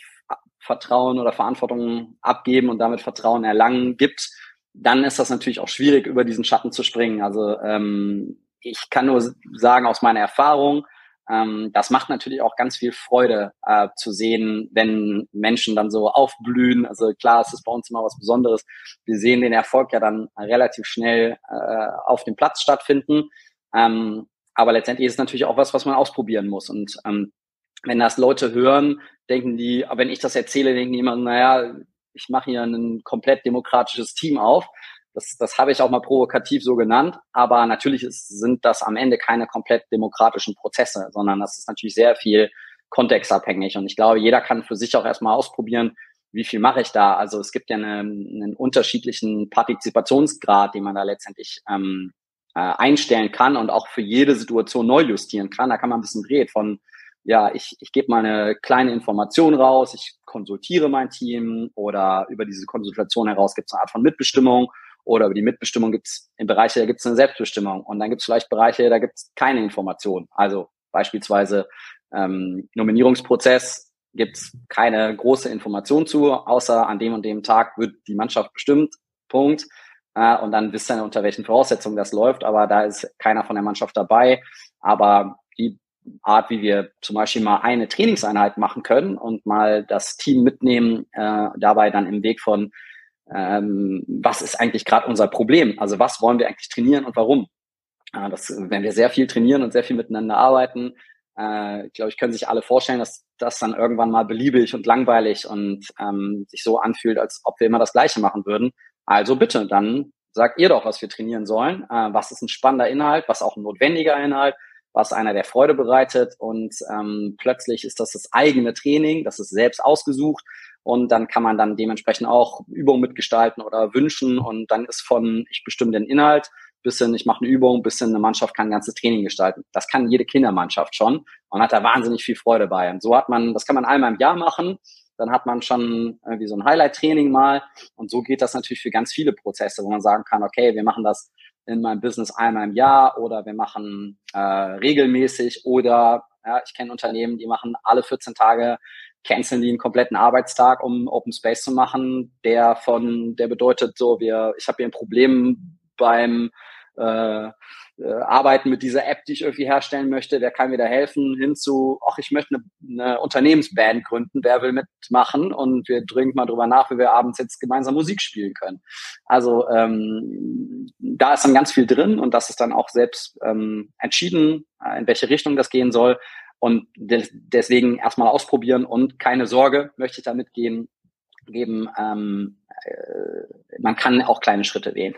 [SPEAKER 2] Vertrauen oder Verantwortung abgeben und damit Vertrauen erlangen gibt, dann ist das natürlich auch schwierig, über diesen Schatten zu springen. Also ähm, ich kann nur sagen aus meiner Erfahrung, ähm, das macht natürlich auch ganz viel Freude äh, zu sehen, wenn Menschen dann so aufblühen. Also klar, es ist bei uns immer was Besonderes. Wir sehen den Erfolg ja dann relativ schnell äh, auf dem Platz stattfinden. Ähm, aber letztendlich ist es natürlich auch was, was man ausprobieren muss. Und ähm, wenn das Leute hören, denken die, wenn ich das erzähle, denken die immer, naja, ich mache hier ein komplett demokratisches Team auf. Das, das habe ich auch mal provokativ so genannt. Aber natürlich ist, sind das am Ende keine komplett demokratischen Prozesse, sondern das ist natürlich sehr viel kontextabhängig. Und ich glaube, jeder kann für sich auch erstmal ausprobieren, wie viel mache ich da. Also es gibt ja eine, einen unterschiedlichen Partizipationsgrad, den man da letztendlich ähm, äh, einstellen kann und auch für jede Situation neu justieren kann. Da kann man ein bisschen drehen von ja, ich, ich gebe mal eine kleine Information raus, ich konsultiere mein Team oder über diese Konsultation heraus gibt es eine Art von Mitbestimmung oder über die Mitbestimmung gibt es in Bereiche, da gibt es eine Selbstbestimmung und dann gibt es vielleicht Bereiche, da gibt es keine Information. Also beispielsweise ähm, Nominierungsprozess gibt es keine große Information zu, außer an dem und dem Tag wird die Mannschaft bestimmt. Punkt. Äh, und dann wisst ihr, unter welchen Voraussetzungen das läuft, aber da ist keiner von der Mannschaft dabei. Aber Art, wie wir zum Beispiel mal eine Trainingseinheit machen können und mal das Team mitnehmen, äh, dabei dann im Weg von, ähm, was ist eigentlich gerade unser Problem? Also was wollen wir eigentlich trainieren und warum? Äh, das, wenn wir sehr viel trainieren und sehr viel miteinander arbeiten, äh, glaube ich, können sich alle vorstellen, dass das dann irgendwann mal beliebig und langweilig und ähm, sich so anfühlt, als ob wir immer das Gleiche machen würden. Also bitte, dann sagt ihr doch, was wir trainieren sollen. Äh, was ist ein spannender Inhalt, was auch ein notwendiger Inhalt, was einer der Freude bereitet. Und ähm, plötzlich ist das das eigene Training, das ist selbst ausgesucht. Und dann kann man dann dementsprechend auch Übungen mitgestalten oder wünschen. Und dann ist von ich bestimme den Inhalt bis hin ich mache eine Übung, bis hin eine Mannschaft kann ein ganzes Training gestalten. Das kann jede Kindermannschaft schon. Und hat da wahnsinnig viel Freude bei. Und so hat man, das kann man einmal im Jahr machen, dann hat man schon irgendwie so ein Highlight-Training mal. Und so geht das natürlich für ganz viele Prozesse, wo man sagen kann, okay, wir machen das in meinem Business einmal im Jahr oder wir machen äh, regelmäßig oder ja, ich kenne Unternehmen, die machen alle 14 Tage canceln die einen kompletten Arbeitstag, um Open Space zu machen, der von, der bedeutet so, wir, ich habe hier ein Problem beim äh, äh, arbeiten mit dieser App, die ich irgendwie herstellen möchte, wer kann mir da helfen, hinzu, ach, ich möchte eine, eine Unternehmensband gründen, wer will mitmachen und wir drücken mal drüber nach, wie wir abends jetzt gemeinsam Musik spielen können. Also ähm, da ist dann ganz viel drin und das ist dann auch selbst ähm, entschieden, äh, in welche Richtung das gehen soll. Und de deswegen erstmal ausprobieren und keine Sorge, möchte ich damit gehen, geben, ähm, äh, man kann auch kleine Schritte wählen.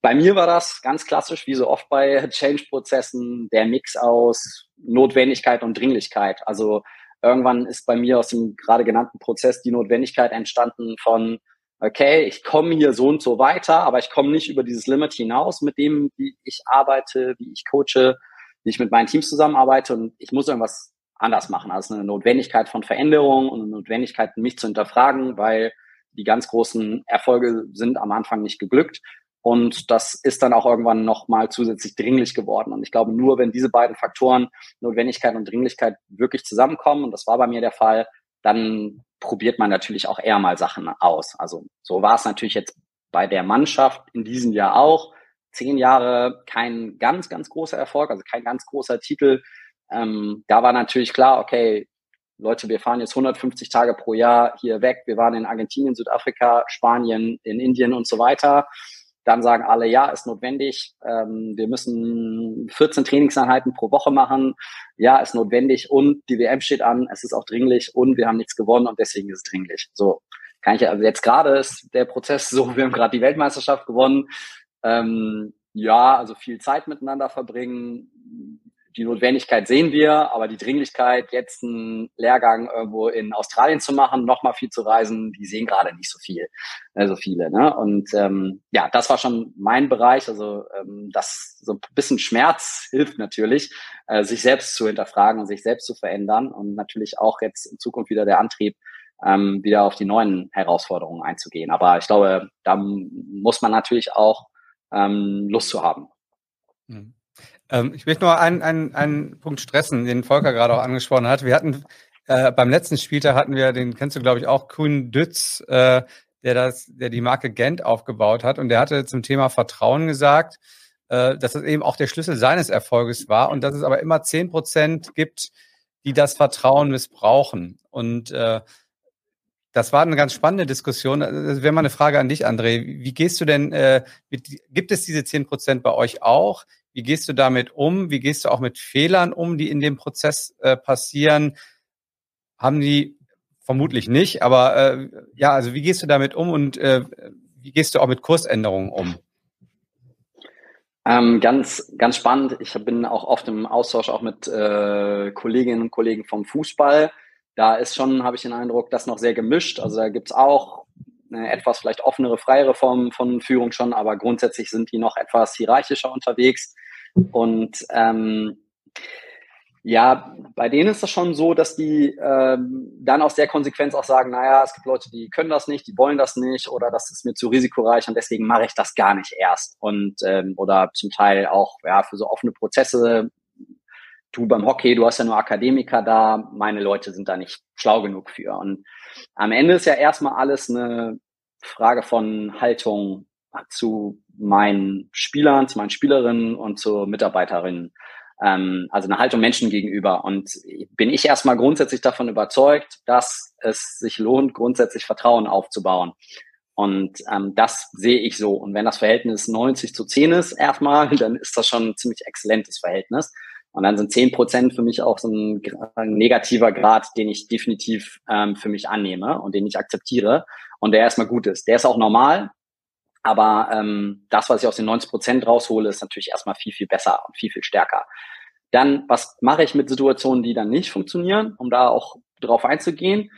[SPEAKER 2] Bei mir war das ganz klassisch, wie so oft bei Change-Prozessen, der Mix aus Notwendigkeit und Dringlichkeit. Also irgendwann ist bei mir aus dem gerade genannten Prozess die Notwendigkeit entstanden von, okay, ich komme hier so und so weiter, aber ich komme nicht über dieses Limit hinaus mit dem, wie ich arbeite, wie ich coache, wie ich mit meinen Teams zusammenarbeite und ich muss irgendwas anders machen. Also eine Notwendigkeit von Veränderung und eine Notwendigkeit, mich zu hinterfragen, weil die ganz großen Erfolge sind am Anfang nicht geglückt. Und das ist dann auch irgendwann nochmal zusätzlich dringlich geworden. Und ich glaube, nur wenn diese beiden Faktoren, Notwendigkeit und Dringlichkeit, wirklich zusammenkommen, und das war bei mir der Fall, dann probiert man natürlich auch eher mal Sachen aus. Also so war es natürlich jetzt bei der Mannschaft in diesem Jahr auch. Zehn Jahre kein ganz, ganz großer Erfolg, also kein ganz großer Titel. Ähm, da war natürlich klar, okay, Leute, wir fahren jetzt 150 Tage pro Jahr hier weg. Wir waren in Argentinien, Südafrika, Spanien, in Indien und so weiter. Dann sagen alle, ja, ist notwendig. Ähm, wir müssen 14 Trainingseinheiten pro Woche machen. Ja, ist notwendig. Und die WM steht an. Es ist auch dringlich. Und wir haben nichts gewonnen und deswegen ist es dringlich. So kann ich also jetzt gerade ist der Prozess so, wir haben gerade die Weltmeisterschaft gewonnen. Ähm, ja, also viel Zeit miteinander verbringen, die Notwendigkeit sehen wir, aber die Dringlichkeit, jetzt einen Lehrgang irgendwo in Australien zu machen, nochmal viel zu reisen, die sehen gerade nicht so viel, äh, so viele. Ne? Und ähm, ja, das war schon mein Bereich. Also ähm, das so ein bisschen Schmerz hilft natürlich, äh, sich selbst zu hinterfragen und sich selbst zu verändern und natürlich auch jetzt in Zukunft wieder der Antrieb, ähm, wieder auf die neuen Herausforderungen einzugehen. Aber ich glaube, da muss man natürlich auch ähm, Lust zu haben.
[SPEAKER 3] Mhm. Ähm, ich möchte nur einen, einen, einen Punkt stressen, den Volker gerade auch angesprochen hat. Wir hatten äh, beim letzten Spieltag hatten wir, den kennst du, glaube ich, auch, Kuhn Dütz, äh, der das, der die Marke Gent aufgebaut hat. Und der hatte zum Thema Vertrauen gesagt, äh, dass das eben auch der Schlüssel seines Erfolges war und dass es aber immer zehn Prozent gibt, die das Vertrauen missbrauchen. Und äh, das war eine ganz spannende Diskussion. Das wäre mal eine Frage an dich, André. Wie gehst du denn, äh, mit, gibt es diese zehn Prozent bei euch auch? Wie gehst du damit um? Wie gehst du auch mit Fehlern um, die in dem Prozess äh, passieren? Haben die vermutlich nicht, aber äh, ja, also wie gehst du damit um und äh, wie gehst du auch mit Kursänderungen um?
[SPEAKER 2] Ähm, ganz, ganz spannend. Ich bin auch oft im Austausch auch mit äh, Kolleginnen und Kollegen vom Fußball. Da ist schon, habe ich den Eindruck, das noch sehr gemischt. Also da gibt es auch eine etwas vielleicht offenere, freiere Form von Führung schon, aber grundsätzlich sind die noch etwas hierarchischer unterwegs. Und ähm, ja, bei denen ist das schon so, dass die ähm, dann aus der Konsequenz auch sagen, naja, es gibt Leute, die können das nicht, die wollen das nicht oder das ist mir zu risikoreich und deswegen mache ich das gar nicht erst. Und ähm, oder zum Teil auch ja für so offene Prozesse. Du beim Hockey, du hast ja nur Akademiker da, meine Leute sind da nicht schlau genug für. Und am Ende ist ja erstmal alles eine Frage von Haltung zu meinen Spielern, zu meinen Spielerinnen und zu Mitarbeiterinnen. Ähm, also eine Haltung Menschen gegenüber. Und bin ich erstmal grundsätzlich davon überzeugt, dass es sich lohnt, grundsätzlich Vertrauen aufzubauen. Und ähm, das sehe ich so. Und wenn das Verhältnis 90 zu 10 ist erstmal, dann ist das schon ein ziemlich exzellentes Verhältnis. Und dann sind 10 Prozent für mich auch so ein, ein negativer Grad, den ich definitiv ähm, für mich annehme und den ich akzeptiere und der erstmal gut ist. Der ist auch normal, aber ähm, das, was ich aus den 90 Prozent raushole, ist natürlich erstmal viel, viel besser und viel, viel stärker. Dann, was mache ich mit Situationen, die dann nicht funktionieren, um da auch drauf einzugehen?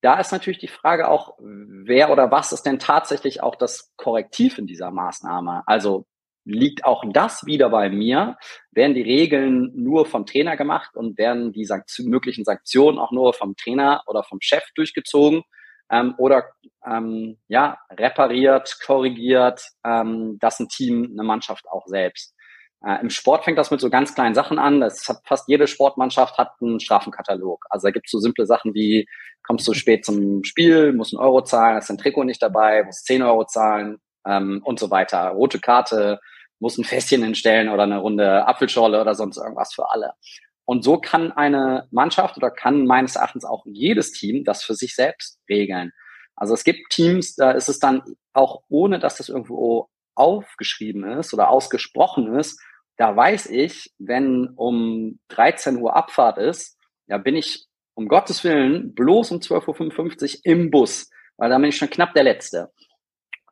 [SPEAKER 2] Da ist natürlich die Frage auch, wer oder was ist denn tatsächlich auch das Korrektiv in dieser Maßnahme? Also liegt auch das wieder bei mir? Werden die Regeln nur vom Trainer gemacht und werden die Sanktion, möglichen Sanktionen auch nur vom Trainer oder vom Chef durchgezogen? Ähm, oder ähm, ja, repariert, korrigiert ähm, das ein Team, eine Mannschaft auch selbst. Äh, Im Sport fängt das mit so ganz kleinen Sachen an. Das hat fast jede Sportmannschaft hat einen Strafenkatalog. Also da gibt es so simple Sachen wie, kommst du spät zum Spiel, musst einen Euro zahlen, hast dein Trikot nicht dabei, musst 10 Euro zahlen ähm, und so weiter. Rote Karte, musst ein Fässchen hinstellen oder eine Runde Apfelschorle oder sonst irgendwas für alle. Und so kann eine Mannschaft oder kann meines Erachtens auch jedes Team das für sich selbst regeln. Also es gibt Teams, da ist es dann auch ohne, dass das irgendwo aufgeschrieben ist oder ausgesprochen ist, da weiß ich, wenn um 13 Uhr Abfahrt ist, ja, bin ich um Gottes Willen bloß um 12.55 Uhr im Bus, weil da bin ich schon knapp der Letzte.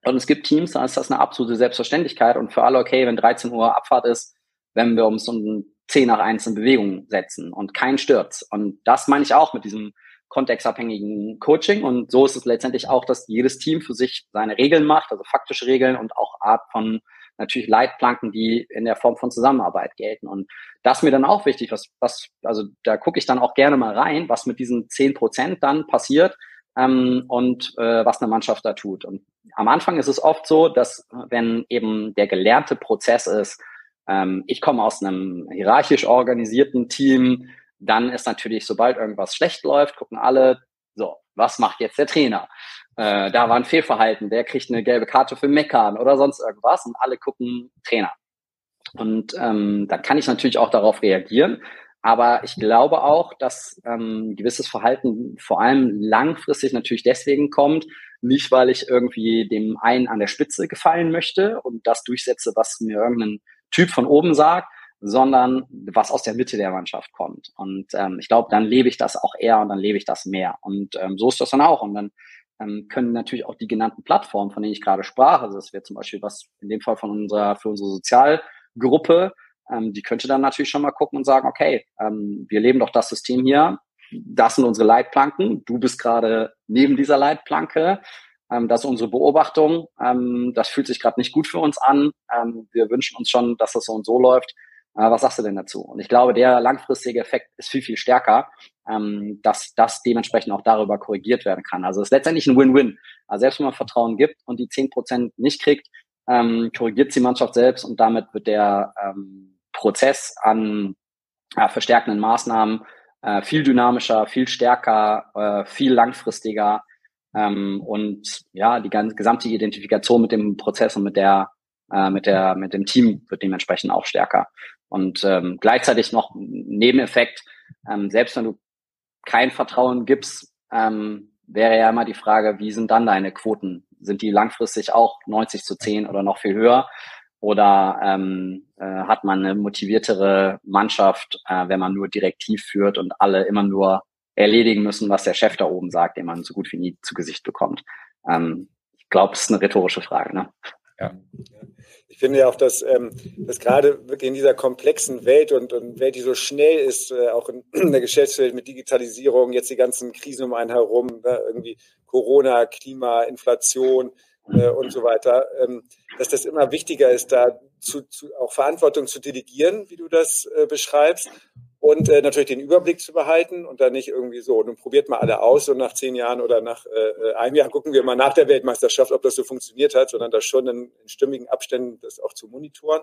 [SPEAKER 2] Und es gibt Teams, da ist das eine absolute Selbstverständlichkeit und für alle okay, wenn 13 Uhr Abfahrt ist, wenn wir uns um 10 nach 1 in Bewegung setzen und kein Sturz. Und das meine ich auch mit diesem kontextabhängigen Coaching. Und so ist es letztendlich auch, dass jedes Team für sich seine Regeln macht, also faktische Regeln und auch Art von natürlich Leitplanken, die in der Form von Zusammenarbeit gelten. Und das ist mir dann auch wichtig, was, was, also da gucke ich dann auch gerne mal rein, was mit diesen zehn Prozent dann passiert ähm, und äh, was eine Mannschaft da tut. Und am Anfang ist es oft so, dass wenn eben der gelernte Prozess ist, ähm, ich komme aus einem hierarchisch organisierten Team, dann ist natürlich, sobald irgendwas schlecht läuft, gucken alle, so, was macht jetzt der Trainer? Äh, da war ein Fehlverhalten, der kriegt eine gelbe Karte für Meckern oder sonst irgendwas und alle gucken Trainer. Und ähm, da kann ich natürlich auch darauf reagieren. Aber ich glaube auch, dass ähm, gewisses Verhalten vor allem langfristig natürlich deswegen kommt, nicht weil ich irgendwie dem einen an der Spitze gefallen möchte und das durchsetze, was mir irgendein Typ von oben sagt, sondern was aus der Mitte der Mannschaft kommt. Und ähm, ich glaube, dann lebe ich das auch eher und dann lebe ich das mehr. Und ähm, so ist das dann auch. Und dann ähm, können natürlich auch die genannten Plattformen, von denen ich gerade sprach, also das wäre zum Beispiel was in dem Fall von unserer, für unsere Sozialgruppe, ähm, die könnte dann natürlich schon mal gucken und sagen, okay, ähm, wir leben doch das System hier, das sind unsere Leitplanken, du bist gerade neben dieser Leitplanke, ähm, das ist unsere Beobachtung, ähm, das fühlt sich gerade nicht gut für uns an, ähm, wir wünschen uns schon, dass das so und so läuft äh, was sagst du denn dazu? Und ich glaube, der langfristige Effekt ist viel, viel stärker, ähm, dass das dementsprechend auch darüber korrigiert werden kann. Also es ist letztendlich ein Win-Win. Also selbst wenn man Vertrauen gibt und die zehn Prozent nicht kriegt, ähm, korrigiert die Mannschaft selbst und damit wird der ähm, Prozess an äh, verstärkenden Maßnahmen äh, viel dynamischer, viel stärker, äh, viel langfristiger ähm, und ja, die ganze gesamte Identifikation mit dem Prozess und mit der äh, mit der mit dem Team wird dementsprechend auch stärker. Und ähm, gleichzeitig noch Nebeneffekt, ähm, selbst wenn du kein Vertrauen gibst, ähm, wäre ja immer die Frage, wie sind dann deine Quoten? Sind die langfristig auch 90 zu 10 oder noch viel höher? Oder ähm, äh, hat man eine motiviertere Mannschaft, äh, wenn man nur direktiv führt und alle immer nur erledigen müssen, was der Chef da oben sagt, den man so gut wie nie zu Gesicht bekommt? Ähm, ich glaube, es ist eine rhetorische Frage. Ne?
[SPEAKER 1] Ja. Ich finde ja auch, dass, ähm, dass gerade wirklich in dieser komplexen Welt und, und Welt, die so schnell ist, äh, auch in, in der Geschäftswelt mit Digitalisierung, jetzt die ganzen Krisen um einen herum, ne, irgendwie Corona, Klima, Inflation äh, und so weiter, ähm, dass das immer wichtiger ist, da zu, zu, auch Verantwortung zu delegieren, wie du das äh, beschreibst, und äh, natürlich den Überblick zu behalten und dann nicht irgendwie so, nun probiert mal alle aus und nach zehn Jahren oder nach äh, einem Jahr gucken wir mal nach der Weltmeisterschaft, ob das so funktioniert hat, sondern das schon in, in stimmigen Abständen das auch zu monitoren.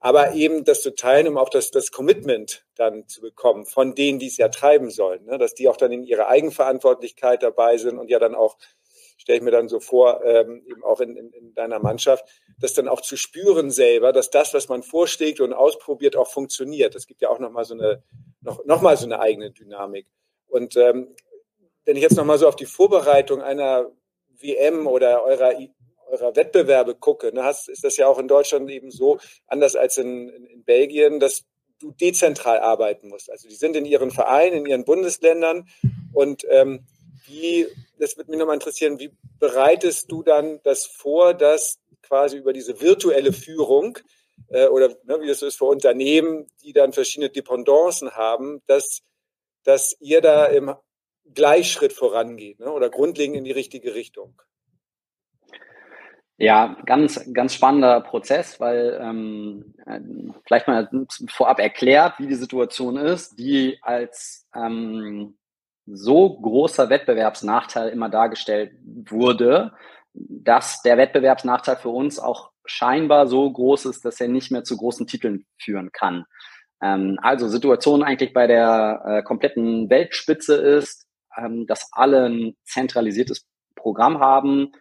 [SPEAKER 1] Aber eben das zu teilen, um auch das, das Commitment dann zu bekommen von denen, die es ja treiben sollen, ne? dass die auch dann in ihrer Eigenverantwortlichkeit dabei sind und ja dann auch stelle ich mir dann so vor, ähm, eben auch in, in, in deiner Mannschaft, das dann auch zu spüren selber, dass das, was man vorschlägt und ausprobiert, auch funktioniert. Das gibt ja auch nochmal so eine, noch, noch mal so eine eigene Dynamik. Und ähm, wenn ich jetzt nochmal so auf die Vorbereitung einer WM oder eurer, eurer Wettbewerbe gucke, ne, hast, ist das ja auch in Deutschland eben so, anders als in, in, in Belgien, dass du dezentral arbeiten musst. Also die sind in ihren Vereinen, in ihren Bundesländern und ähm, wie, das würde mich nochmal interessieren, wie bereitest du dann das vor, dass quasi über diese virtuelle Führung äh, oder ne, wie das ist für Unternehmen, die dann verschiedene Dependancen haben, dass, dass ihr da im Gleichschritt vorangeht ne, oder grundlegend in die richtige Richtung?
[SPEAKER 2] Ja, ganz, ganz spannender Prozess, weil ähm, äh, vielleicht mal vorab erklärt, wie die Situation ist, die als ähm, so großer Wettbewerbsnachteil immer dargestellt wurde, dass der Wettbewerbsnachteil für uns auch scheinbar so groß ist, dass er nicht mehr zu großen Titeln führen kann. Ähm, also Situation eigentlich bei der äh, kompletten Weltspitze ist, ähm, dass alle ein zentralisiertes Programm haben,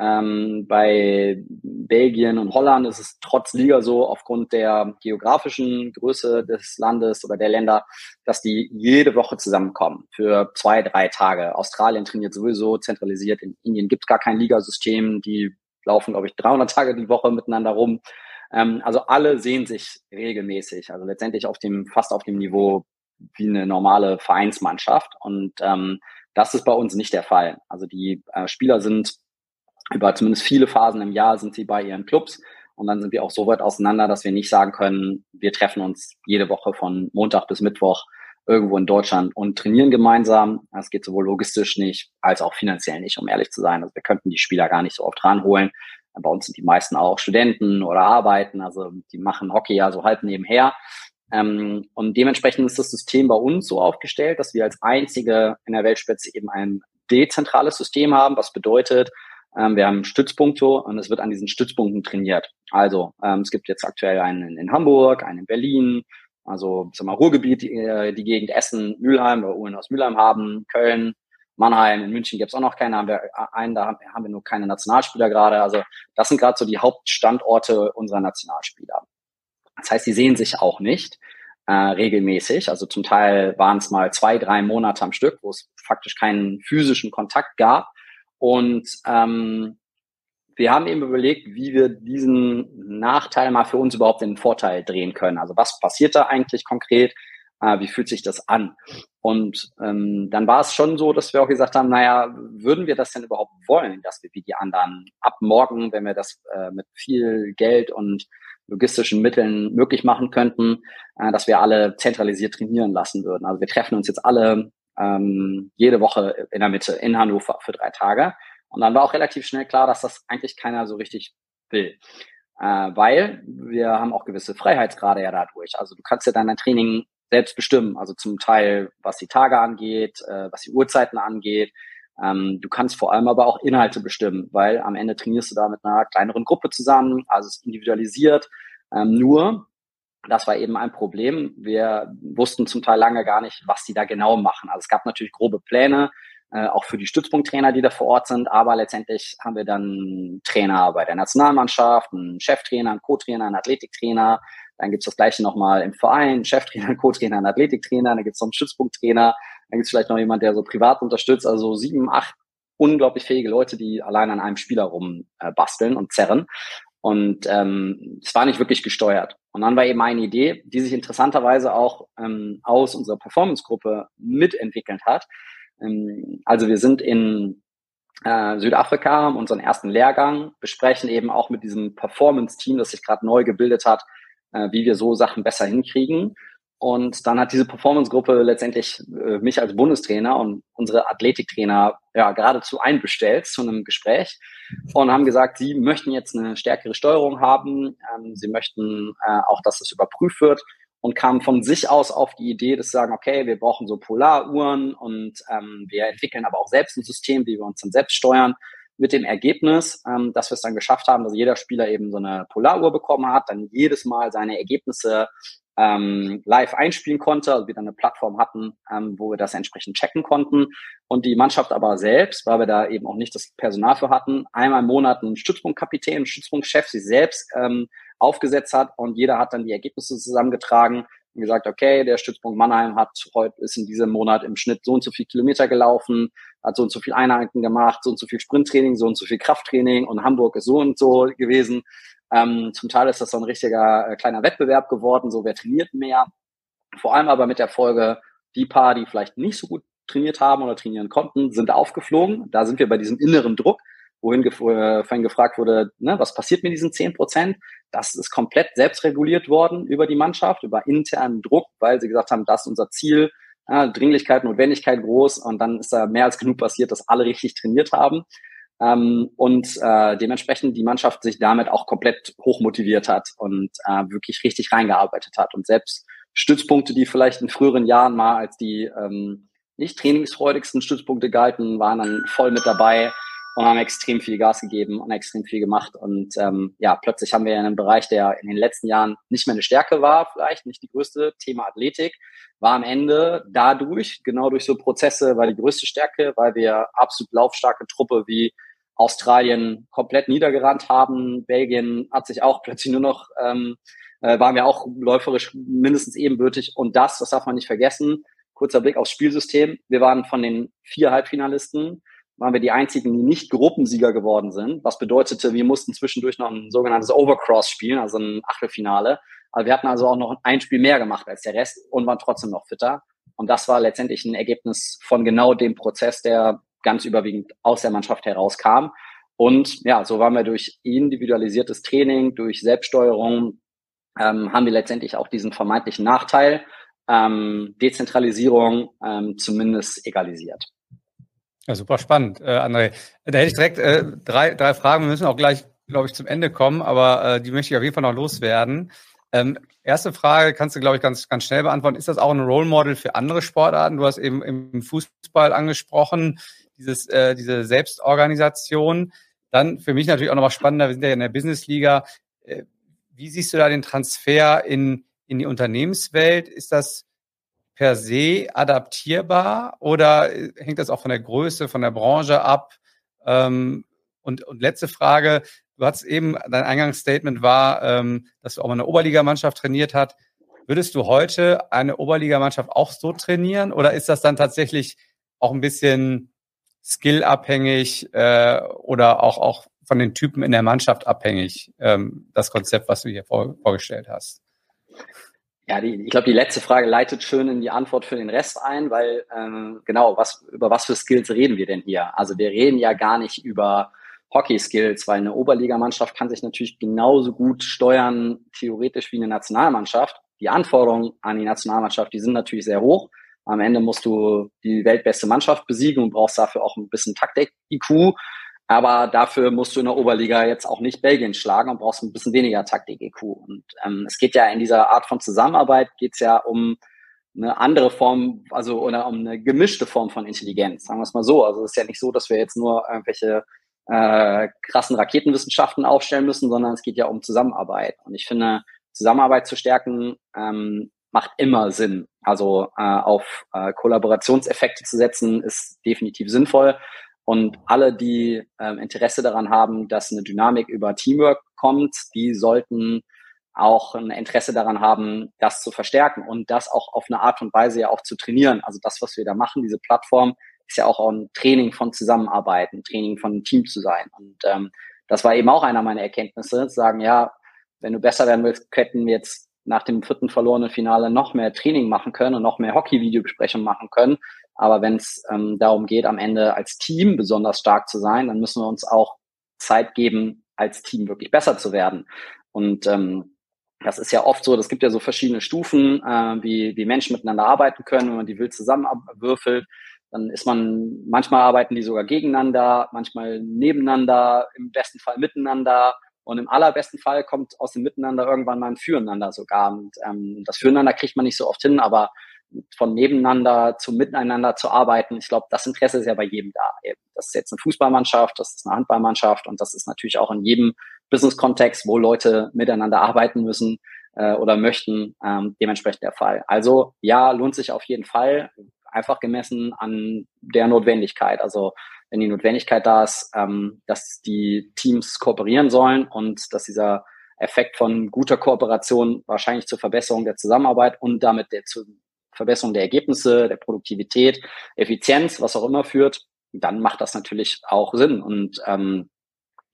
[SPEAKER 2] ähm, bei Belgien und Holland ist es trotz Liga so, aufgrund der geografischen Größe des Landes oder der Länder, dass die jede Woche zusammenkommen für zwei, drei Tage. Australien trainiert sowieso zentralisiert. In Indien gibt es gar kein Ligasystem. Die laufen, glaube ich, 300 Tage die Woche miteinander rum. Ähm, also alle sehen sich regelmäßig. Also letztendlich auf dem, fast auf dem Niveau wie eine normale Vereinsmannschaft. Und ähm, das ist bei uns nicht der Fall. Also die äh, Spieler sind über zumindest viele Phasen im Jahr sind sie bei ihren Clubs. Und dann sind wir auch so weit auseinander, dass wir nicht sagen können, wir treffen uns jede Woche von Montag bis Mittwoch irgendwo in Deutschland und trainieren gemeinsam. Das geht sowohl logistisch nicht als auch finanziell nicht, um ehrlich zu sein. Also wir könnten die Spieler gar nicht so oft ranholen. Bei uns sind die meisten auch Studenten oder arbeiten, also die machen Hockey ja so halb nebenher. Ähm, und dementsprechend ist das System bei uns so aufgestellt, dass wir als einzige in der Weltspitze eben ein dezentrales System haben, was bedeutet, ähm, wir haben Stützpunkte und es wird an diesen Stützpunkten trainiert. Also ähm, es gibt jetzt aktuell einen in Hamburg, einen in Berlin, also mal, Ruhrgebiet, die, äh, die Gegend Essen, Mülheim, weil wir Uhren aus Mülheim haben, Köln, Mannheim, in München gibt es auch noch keine, haben wir einen, da haben wir nur keine Nationalspieler gerade. Also das sind gerade so die Hauptstandorte unserer Nationalspieler. Das heißt, die sehen sich auch nicht äh, regelmäßig. Also zum Teil waren es mal zwei, drei Monate am Stück, wo es faktisch keinen physischen Kontakt gab. Und ähm, wir haben eben überlegt, wie wir diesen Nachteil mal für uns überhaupt in den Vorteil drehen können. Also was passiert da eigentlich konkret? Äh, wie fühlt sich das an? Und ähm, dann war es schon so, dass wir auch gesagt haben, naja, würden wir das denn überhaupt wollen, dass wir wie die anderen ab morgen, wenn wir das äh, mit viel Geld und logistischen Mitteln möglich machen könnten, äh, dass wir alle zentralisiert trainieren lassen würden. Also wir treffen uns jetzt alle ähm, jede Woche in der Mitte in Hannover für drei Tage. Und dann war auch relativ schnell klar, dass das eigentlich keiner so richtig will. Äh, weil wir haben auch gewisse Freiheitsgrade ja dadurch. Also du kannst ja dann dein Training selbst bestimmen. Also zum Teil, was die Tage angeht, äh, was die Uhrzeiten angeht. Ähm, du kannst vor allem aber auch Inhalte bestimmen, weil am Ende trainierst du da mit einer kleineren Gruppe zusammen, also es ist individualisiert. Ähm, nur, das war eben ein Problem. Wir wussten zum Teil lange gar nicht, was die da genau machen. Also es gab natürlich grobe Pläne, äh, auch für die Stützpunkttrainer, die da vor Ort sind. Aber letztendlich haben wir dann Trainer bei der Nationalmannschaft, einen Cheftrainer, einen Co-Trainer, einen Athletiktrainer. Dann gibt's das gleiche nochmal im Verein, Cheftrainer, Co-Trainer, einen Athletiktrainer. Dann gibt's noch einen Stützpunkttrainer. Dann gibt's vielleicht noch jemand, der so privat unterstützt. Also sieben, acht unglaublich fähige Leute, die allein an einem Spieler rum äh, und zerren. Und ähm, es war nicht wirklich gesteuert. Und dann war eben eine Idee, die sich interessanterweise auch ähm, aus unserer Performance-Gruppe mitentwickelt hat, ähm, also wir sind in äh, Südafrika, haben unseren ersten Lehrgang, besprechen eben auch mit diesem Performance-Team, das sich gerade neu gebildet hat, äh, wie wir so Sachen besser hinkriegen. Und dann hat diese Performance-Gruppe letztendlich äh, mich als Bundestrainer und unsere Athletiktrainer ja geradezu einbestellt zu einem Gespräch und haben gesagt, sie möchten jetzt eine stärkere Steuerung haben. Ähm, sie möchten äh, auch, dass es überprüft wird und kamen von sich aus auf die Idee, dass sie sagen, okay, wir brauchen so Polaruhren und ähm, wir entwickeln aber auch selbst ein System, wie wir uns dann selbst steuern, mit dem Ergebnis, ähm, dass wir es dann geschafft haben, dass jeder Spieler eben so eine Polaruhr bekommen hat, dann jedes Mal seine Ergebnisse ähm, live einspielen konnte, also wir dann eine Plattform hatten, ähm, wo wir das entsprechend checken konnten. Und die Mannschaft aber selbst, weil wir da eben auch nicht das Personal für hatten, einmal im Monat einen Stützpunktkapitän, einen Stützpunktchef sich selbst ähm, aufgesetzt hat und jeder hat dann die Ergebnisse zusammengetragen und gesagt, okay, der Stützpunkt Mannheim hat heute ist in diesem Monat im Schnitt so und so viel Kilometer gelaufen, hat so und so viel Einheiten gemacht, so und so viel Sprinttraining, so und so viel Krafttraining und Hamburg ist so und so gewesen. Ähm, zum Teil ist das so ein richtiger äh, kleiner Wettbewerb geworden, so wer trainiert mehr. Vor allem aber mit der Folge, die paar, die vielleicht nicht so gut trainiert haben oder trainieren konnten, sind aufgeflogen. Da sind wir bei diesem inneren Druck, wohin gef äh, vorhin gefragt wurde, ne, was passiert mit diesen zehn Prozent? Das ist komplett selbst reguliert worden über die Mannschaft, über internen Druck, weil sie gesagt haben, das ist unser Ziel, ja, Dringlichkeit, Notwendigkeit groß und dann ist da mehr als genug passiert, dass alle richtig trainiert haben. Ähm, und äh, dementsprechend die Mannschaft sich damit auch komplett hochmotiviert hat und äh, wirklich richtig reingearbeitet hat und selbst Stützpunkte, die vielleicht in früheren Jahren mal als die ähm, nicht trainingsfreudigsten Stützpunkte galten, waren dann voll mit dabei und haben extrem viel Gas gegeben und extrem viel gemacht. Und ähm, ja, plötzlich haben wir in einem Bereich, der in den letzten Jahren nicht mehr eine Stärke war, vielleicht nicht die größte, Thema Athletik, war am Ende dadurch, genau durch so Prozesse, war die größte Stärke, weil wir absolut laufstarke Truppe wie Australien komplett niedergerannt haben. Belgien hat sich auch plötzlich nur noch, ähm, äh, waren wir auch läuferisch mindestens ebenbürtig. Und das, das darf man nicht vergessen, kurzer Blick aufs Spielsystem. Wir waren von den vier Halbfinalisten waren wir die einzigen, die nicht Gruppensieger geworden sind, was bedeutete, wir mussten zwischendurch noch ein sogenanntes Overcross spielen, also ein Achtelfinale. Aber wir hatten also auch noch ein Spiel mehr gemacht als der Rest und waren trotzdem noch fitter. Und das war letztendlich ein Ergebnis von genau dem Prozess, der ganz überwiegend aus der Mannschaft herauskam. Und ja, so waren wir durch individualisiertes Training, durch Selbststeuerung, ähm, haben wir letztendlich auch diesen vermeintlichen Nachteil, ähm, Dezentralisierung ähm, zumindest egalisiert.
[SPEAKER 3] Ja, super spannend, äh, André. Da hätte ich direkt äh, drei, drei Fragen. Wir müssen auch gleich, glaube ich, zum Ende kommen, aber äh, die möchte ich auf jeden Fall noch loswerden. Ähm, erste Frage kannst du, glaube ich, ganz, ganz schnell beantworten. Ist das auch ein Role Model für andere Sportarten? Du hast eben im Fußball angesprochen, dieses, äh, diese Selbstorganisation. Dann für mich natürlich auch nochmal spannender, wir sind ja in der Business-Liga. Äh, wie siehst du da den Transfer in, in die Unternehmenswelt? Ist das per se adaptierbar oder äh, hängt das auch von der Größe, von der Branche ab? Ähm, und, und letzte Frage, du hast eben, dein Eingangsstatement war, ähm, dass du auch mal eine Oberligamannschaft trainiert hast. Würdest du heute eine Oberligamannschaft auch so trainieren oder ist das dann tatsächlich auch ein bisschen skillabhängig äh, oder auch, auch von den Typen in der Mannschaft abhängig, ähm, das Konzept, was du hier vor, vorgestellt hast?
[SPEAKER 2] Ja, die, ich glaube, die letzte Frage leitet schön in die Antwort für den Rest ein, weil ähm, genau, was, über was für Skills reden wir denn hier? Also wir reden ja gar nicht über Hockey-Skills, weil eine Oberligamannschaft kann sich natürlich genauso gut steuern, theoretisch wie eine Nationalmannschaft. Die Anforderungen an die Nationalmannschaft, die sind natürlich sehr hoch. Am Ende musst du die weltbeste Mannschaft besiegen und brauchst dafür auch ein bisschen Taktik-IQ. Aber dafür musst du in der Oberliga jetzt auch nicht Belgien schlagen und brauchst ein bisschen weniger Taktik-IQ. Und ähm, es geht ja in dieser Art von Zusammenarbeit, geht es ja um eine andere Form, also oder um eine gemischte Form von Intelligenz, sagen wir es mal so. Also es ist ja nicht so, dass wir jetzt nur irgendwelche äh, krassen Raketenwissenschaften aufstellen müssen, sondern es geht ja um Zusammenarbeit. Und ich finde, Zusammenarbeit zu stärken ähm, macht immer Sinn. Also äh, auf äh, Kollaborationseffekte zu setzen, ist definitiv sinnvoll. Und alle, die ähm, Interesse daran haben, dass eine Dynamik über Teamwork kommt, die sollten auch ein Interesse daran haben, das zu verstärken und das auch auf eine Art und Weise ja auch zu trainieren. Also das, was wir da machen, diese Plattform, ist ja auch ein Training von Zusammenarbeit, ein Training von einem Team zu sein. Und ähm, das war eben auch einer meiner Erkenntnisse, zu sagen, ja, wenn du besser werden willst, hätten wir jetzt nach dem vierten verlorenen Finale noch mehr Training machen können und noch mehr Hockey-Videobesprechungen machen können. Aber wenn es ähm, darum geht, am Ende als Team besonders stark zu sein, dann müssen wir uns auch Zeit geben, als Team wirklich besser zu werden. Und ähm, das ist ja oft so, das gibt ja so verschiedene Stufen, äh, wie, wie Menschen miteinander arbeiten können, wenn man die wild zusammenwürfelt. Dann ist man, manchmal arbeiten die sogar gegeneinander, manchmal nebeneinander, im besten Fall miteinander. Und im allerbesten Fall kommt aus dem Miteinander irgendwann mal ein Füreinander sogar. Und ähm, das Füreinander kriegt man nicht so oft hin, aber von nebeneinander zu miteinander zu arbeiten, ich glaube, das Interesse ist ja bei jedem da. Das ist jetzt eine Fußballmannschaft, das ist eine Handballmannschaft und das ist natürlich auch in jedem Business-Kontext, wo Leute miteinander arbeiten müssen äh, oder möchten, ähm, dementsprechend der Fall. Also ja, lohnt sich auf jeden Fall, einfach gemessen an der Notwendigkeit. Also wenn die Notwendigkeit da ist, ähm, dass die Teams kooperieren sollen und dass dieser Effekt von guter Kooperation wahrscheinlich zur Verbesserung der Zusammenarbeit und damit der, zu, Verbesserung der Ergebnisse, der Produktivität, Effizienz, was auch immer führt, dann macht das natürlich auch Sinn. Und ähm,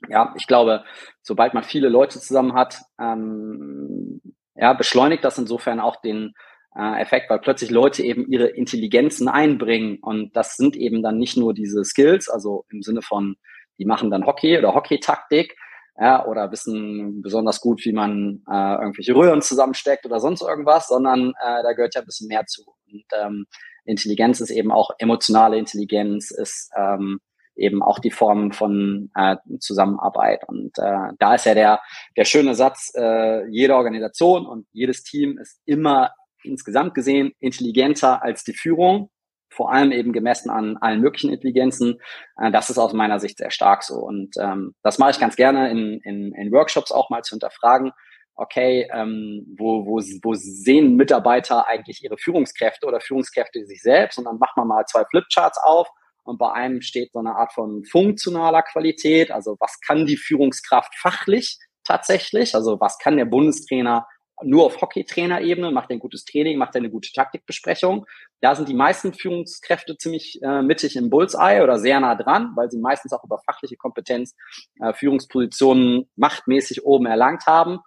[SPEAKER 2] ja, ich glaube, sobald man viele Leute zusammen hat, ähm, ja, beschleunigt das insofern auch den äh, Effekt, weil plötzlich Leute eben ihre Intelligenzen einbringen. Und das sind eben dann nicht nur diese Skills, also im Sinne von, die machen dann Hockey oder Hockey-Taktik, ja, oder wissen besonders gut, wie man äh, irgendwelche Röhren zusammensteckt oder sonst irgendwas, sondern äh, da gehört ja ein bisschen mehr zu. Und ähm, Intelligenz ist eben auch emotionale Intelligenz, ist ähm, eben auch die Form von äh, Zusammenarbeit. Und äh, da ist ja der, der schöne Satz, äh, jede Organisation und jedes Team ist immer insgesamt gesehen intelligenter als die Führung vor allem eben gemessen an allen möglichen Intelligenzen. Äh, das ist aus meiner Sicht sehr stark so. Und ähm, das mache ich ganz gerne in, in, in Workshops auch mal zu hinterfragen. Okay, ähm, wo, wo, wo sehen Mitarbeiter eigentlich ihre Führungskräfte oder Führungskräfte sich selbst? Und dann macht man mal zwei Flipcharts auf und bei einem steht so eine Art von funktionaler Qualität. Also was kann die Führungskraft fachlich tatsächlich? Also was kann der Bundestrainer nur auf Hockeytrainer-Ebene, macht ein gutes Training, macht eine gute Taktikbesprechung. Da sind die meisten Führungskräfte ziemlich äh, mittig im Bullseye oder sehr nah dran, weil sie meistens auch über fachliche Kompetenz äh, Führungspositionen machtmäßig oben erlangt haben.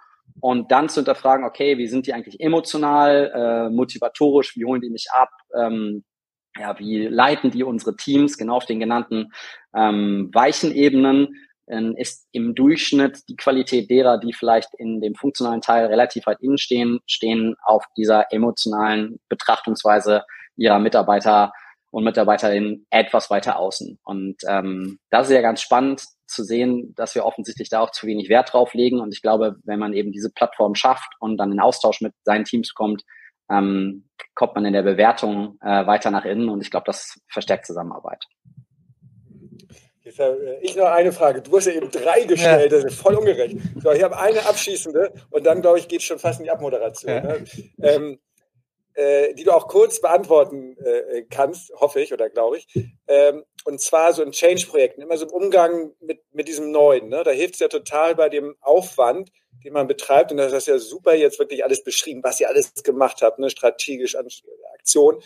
[SPEAKER 2] Und dann zu hinterfragen, okay, wie sind die eigentlich emotional, äh, motivatorisch, wie holen die mich ab, ähm, ja, wie leiten die unsere Teams genau auf den genannten ähm, weichen Ebenen ist im Durchschnitt die Qualität derer, die vielleicht in dem funktionalen Teil relativ weit innen stehen, stehen auf dieser emotionalen Betrachtungsweise ihrer Mitarbeiter und Mitarbeiterinnen etwas weiter außen. Und ähm, das ist ja ganz spannend zu sehen, dass wir offensichtlich da auch zu wenig Wert drauf legen. Und ich glaube, wenn man eben diese Plattform schafft und dann in Austausch mit seinen Teams kommt, ähm, kommt man in der Bewertung äh, weiter nach innen. Und ich glaube, das verstärkt Zusammenarbeit.
[SPEAKER 1] Habe ich noch eine Frage. Du hast ja eben drei gestellt, das ist voll ungerecht. So, ich habe eine abschließende und dann, glaube ich, geht es schon fast in die Abmoderation. Ja. Ne? Ähm, äh, die du auch kurz beantworten äh, kannst, hoffe ich oder glaube ich. Ähm, und zwar so in Change-Projekten, immer so im Umgang mit, mit diesem Neuen. Ne? Da hilft es ja total bei dem Aufwand, den man betreibt. Und das ist ja super jetzt wirklich alles beschrieben, was ihr alles gemacht habt, ne? strategisch, Aktion.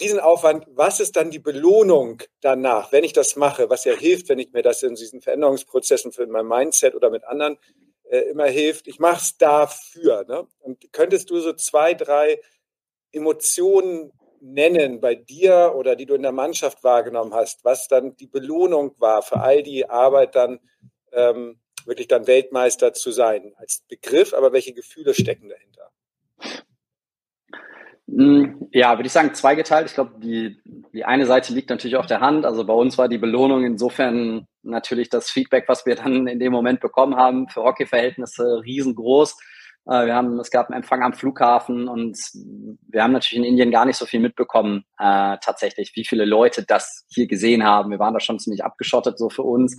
[SPEAKER 1] Riesenaufwand. Was ist dann die Belohnung danach, wenn ich das mache? Was ja hilft, wenn ich mir das in diesen Veränderungsprozessen für mein Mindset oder mit anderen äh, immer hilft. Ich mache es dafür. Ne? Und könntest du so zwei, drei Emotionen nennen bei dir oder die du in der Mannschaft wahrgenommen hast, was dann die Belohnung war für all die Arbeit dann ähm, wirklich dann Weltmeister zu sein als Begriff, aber welche Gefühle stecken dahinter?
[SPEAKER 2] Hm, ja, würde ich sagen, zweigeteilt. Ich glaube, die, die eine Seite liegt natürlich auf der Hand. Also bei uns war die Belohnung insofern natürlich das Feedback, was wir dann in dem Moment bekommen haben, für Hockey-Verhältnisse riesengroß. Äh, wir haben, es gab einen Empfang am Flughafen und wir haben natürlich in Indien gar nicht so viel mitbekommen, äh, tatsächlich, wie viele Leute das hier gesehen haben. Wir waren da schon ziemlich abgeschottet so für uns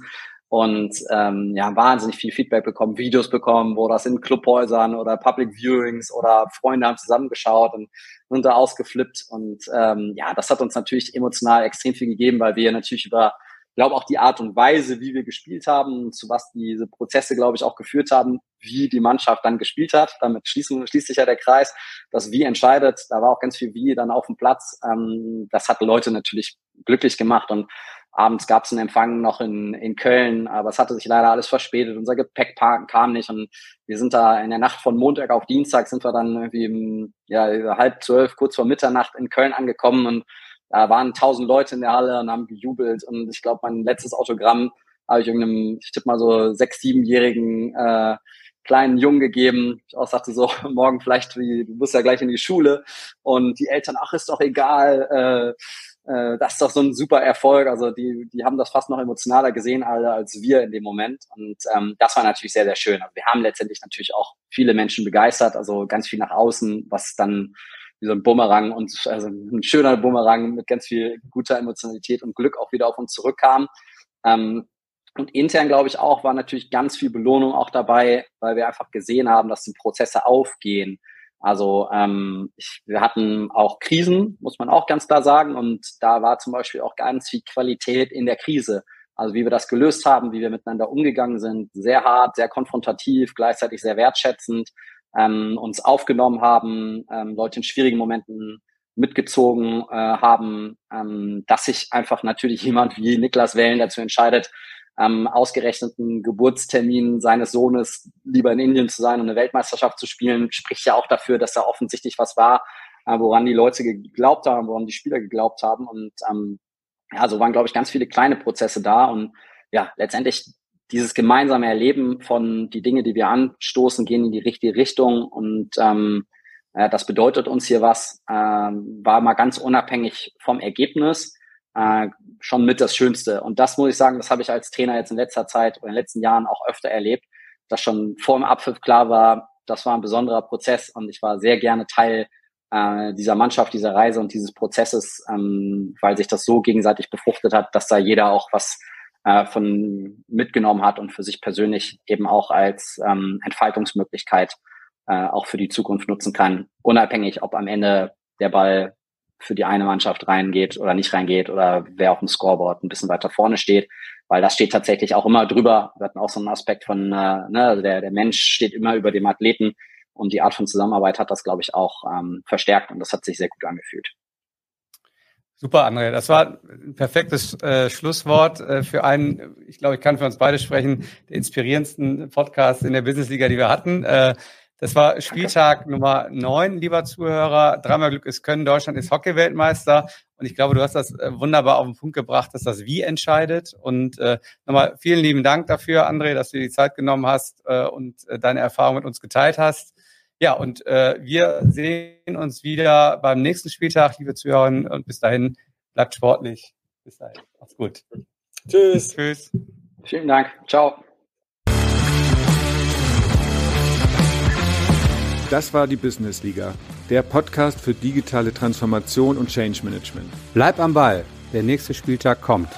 [SPEAKER 2] und ähm, ja, wahnsinnig viel Feedback bekommen, Videos bekommen, wo das in Clubhäusern oder Public Viewings oder Freunde haben zusammengeschaut und sind da ausgeflippt und ähm, ja, das hat uns natürlich emotional extrem viel gegeben, weil wir natürlich über glaube auch die Art und Weise, wie wir gespielt haben, zu was diese Prozesse, glaube ich, auch geführt haben, wie die Mannschaft dann gespielt hat. Damit schließen, schließt sich ja der Kreis. Das Wie entscheidet, da war auch ganz viel Wie dann auf dem Platz. Ähm, das hat Leute natürlich glücklich gemacht und abends gab es einen Empfang noch in, in Köln, aber es hatte sich leider alles verspätet. Unser Gepäck kam nicht und wir sind da in der Nacht von Montag auf Dienstag sind wir dann irgendwie ja, halb zwölf, kurz vor Mitternacht in Köln angekommen und da waren tausend Leute in der Halle und haben gejubelt. Und ich glaube, mein letztes Autogramm habe ich irgendeinem, ich tippe mal so sechs, siebenjährigen äh, kleinen Jungen gegeben. Ich auch sagte so, morgen vielleicht, wie, du musst ja gleich in die Schule. Und die Eltern, ach, ist doch egal, äh, äh, das ist doch so ein super Erfolg. Also die, die haben das fast noch emotionaler gesehen alle als wir in dem Moment. Und ähm, das war natürlich sehr, sehr schön. Also wir haben letztendlich natürlich auch viele Menschen begeistert, also ganz viel nach außen, was dann wie so ein Bumerang und also ein schöner Bumerang mit ganz viel guter Emotionalität und Glück auch wieder auf uns zurückkam. Ähm, und intern, glaube ich, auch, war natürlich ganz viel Belohnung auch dabei, weil wir einfach gesehen haben, dass die Prozesse aufgehen. Also ähm, ich, wir hatten auch Krisen, muss man auch ganz klar sagen. Und da war zum Beispiel auch ganz viel Qualität in der Krise. Also wie wir das gelöst haben, wie wir miteinander umgegangen sind, sehr hart, sehr konfrontativ, gleichzeitig sehr wertschätzend ähm, uns aufgenommen haben, ähm, Leute in schwierigen Momenten mitgezogen äh, haben, ähm, dass sich einfach natürlich jemand wie Niklas Wellen dazu entscheidet, am ausgerechneten Geburtstermin seines Sohnes lieber in Indien zu sein und eine Weltmeisterschaft zu spielen, spricht ja auch dafür, dass da offensichtlich was war, äh, woran die Leute geglaubt haben, woran die Spieler geglaubt haben. Und ähm, ja, so waren, glaube ich, ganz viele kleine Prozesse da. Und ja, letztendlich dieses gemeinsame Erleben von die Dinge, die wir anstoßen, gehen in die richtige Richtung und ähm, äh, das bedeutet uns hier was, äh, war mal ganz unabhängig vom Ergebnis äh, schon mit das Schönste. Und das muss ich sagen, das habe ich als Trainer jetzt in letzter Zeit oder in den letzten Jahren auch öfter erlebt, dass schon vor dem Abpfiff klar war, das war ein besonderer Prozess und ich war sehr gerne Teil äh, dieser Mannschaft, dieser Reise und dieses Prozesses, ähm, weil sich das so gegenseitig befruchtet hat, dass da jeder auch was äh, von mitgenommen hat und für sich persönlich eben auch als ähm, Entfaltungsmöglichkeit äh, auch für die Zukunft nutzen kann, unabhängig, ob am Ende der Ball für die eine Mannschaft reingeht oder nicht reingeht oder wer auf dem Scoreboard ein bisschen weiter vorne steht, weil das steht tatsächlich auch immer drüber. Wir hatten auch so einen Aspekt von, äh, ne, also der, der Mensch steht immer über dem Athleten und die Art von Zusammenarbeit hat das, glaube ich, auch ähm, verstärkt und das hat sich sehr gut angefühlt.
[SPEAKER 3] Super, André. Das war ein perfektes äh, Schlusswort äh, für einen, ich glaube, ich kann für uns beide sprechen, der inspirierendsten Podcast in der Businessliga, die wir hatten. Äh, Das war Spieltag Nummer neun, lieber Zuhörer. Dreimal Glück ist Können. Deutschland ist Hockey-Weltmeister. Und ich glaube, du hast das äh, wunderbar auf den Punkt gebracht, dass das Wie entscheidet. Und äh, nochmal vielen lieben Dank dafür, André, dass du dir die Zeit genommen hast äh, und äh, deine Erfahrung mit uns geteilt hast. Ja, und äh, wir sehen uns wieder beim nächsten Spieltag, liebe Zuhörerinnen. Und bis dahin, bleibt sportlich. Bis dahin. Macht's gut.
[SPEAKER 1] Tschüss.
[SPEAKER 2] Tschüss. Vielen Dank. Ciao.
[SPEAKER 4] Das war die Business Liga, der Podcast für digitale Transformation und Change Management.
[SPEAKER 3] Bleib am Ball. Der nächste Spieltag kommt.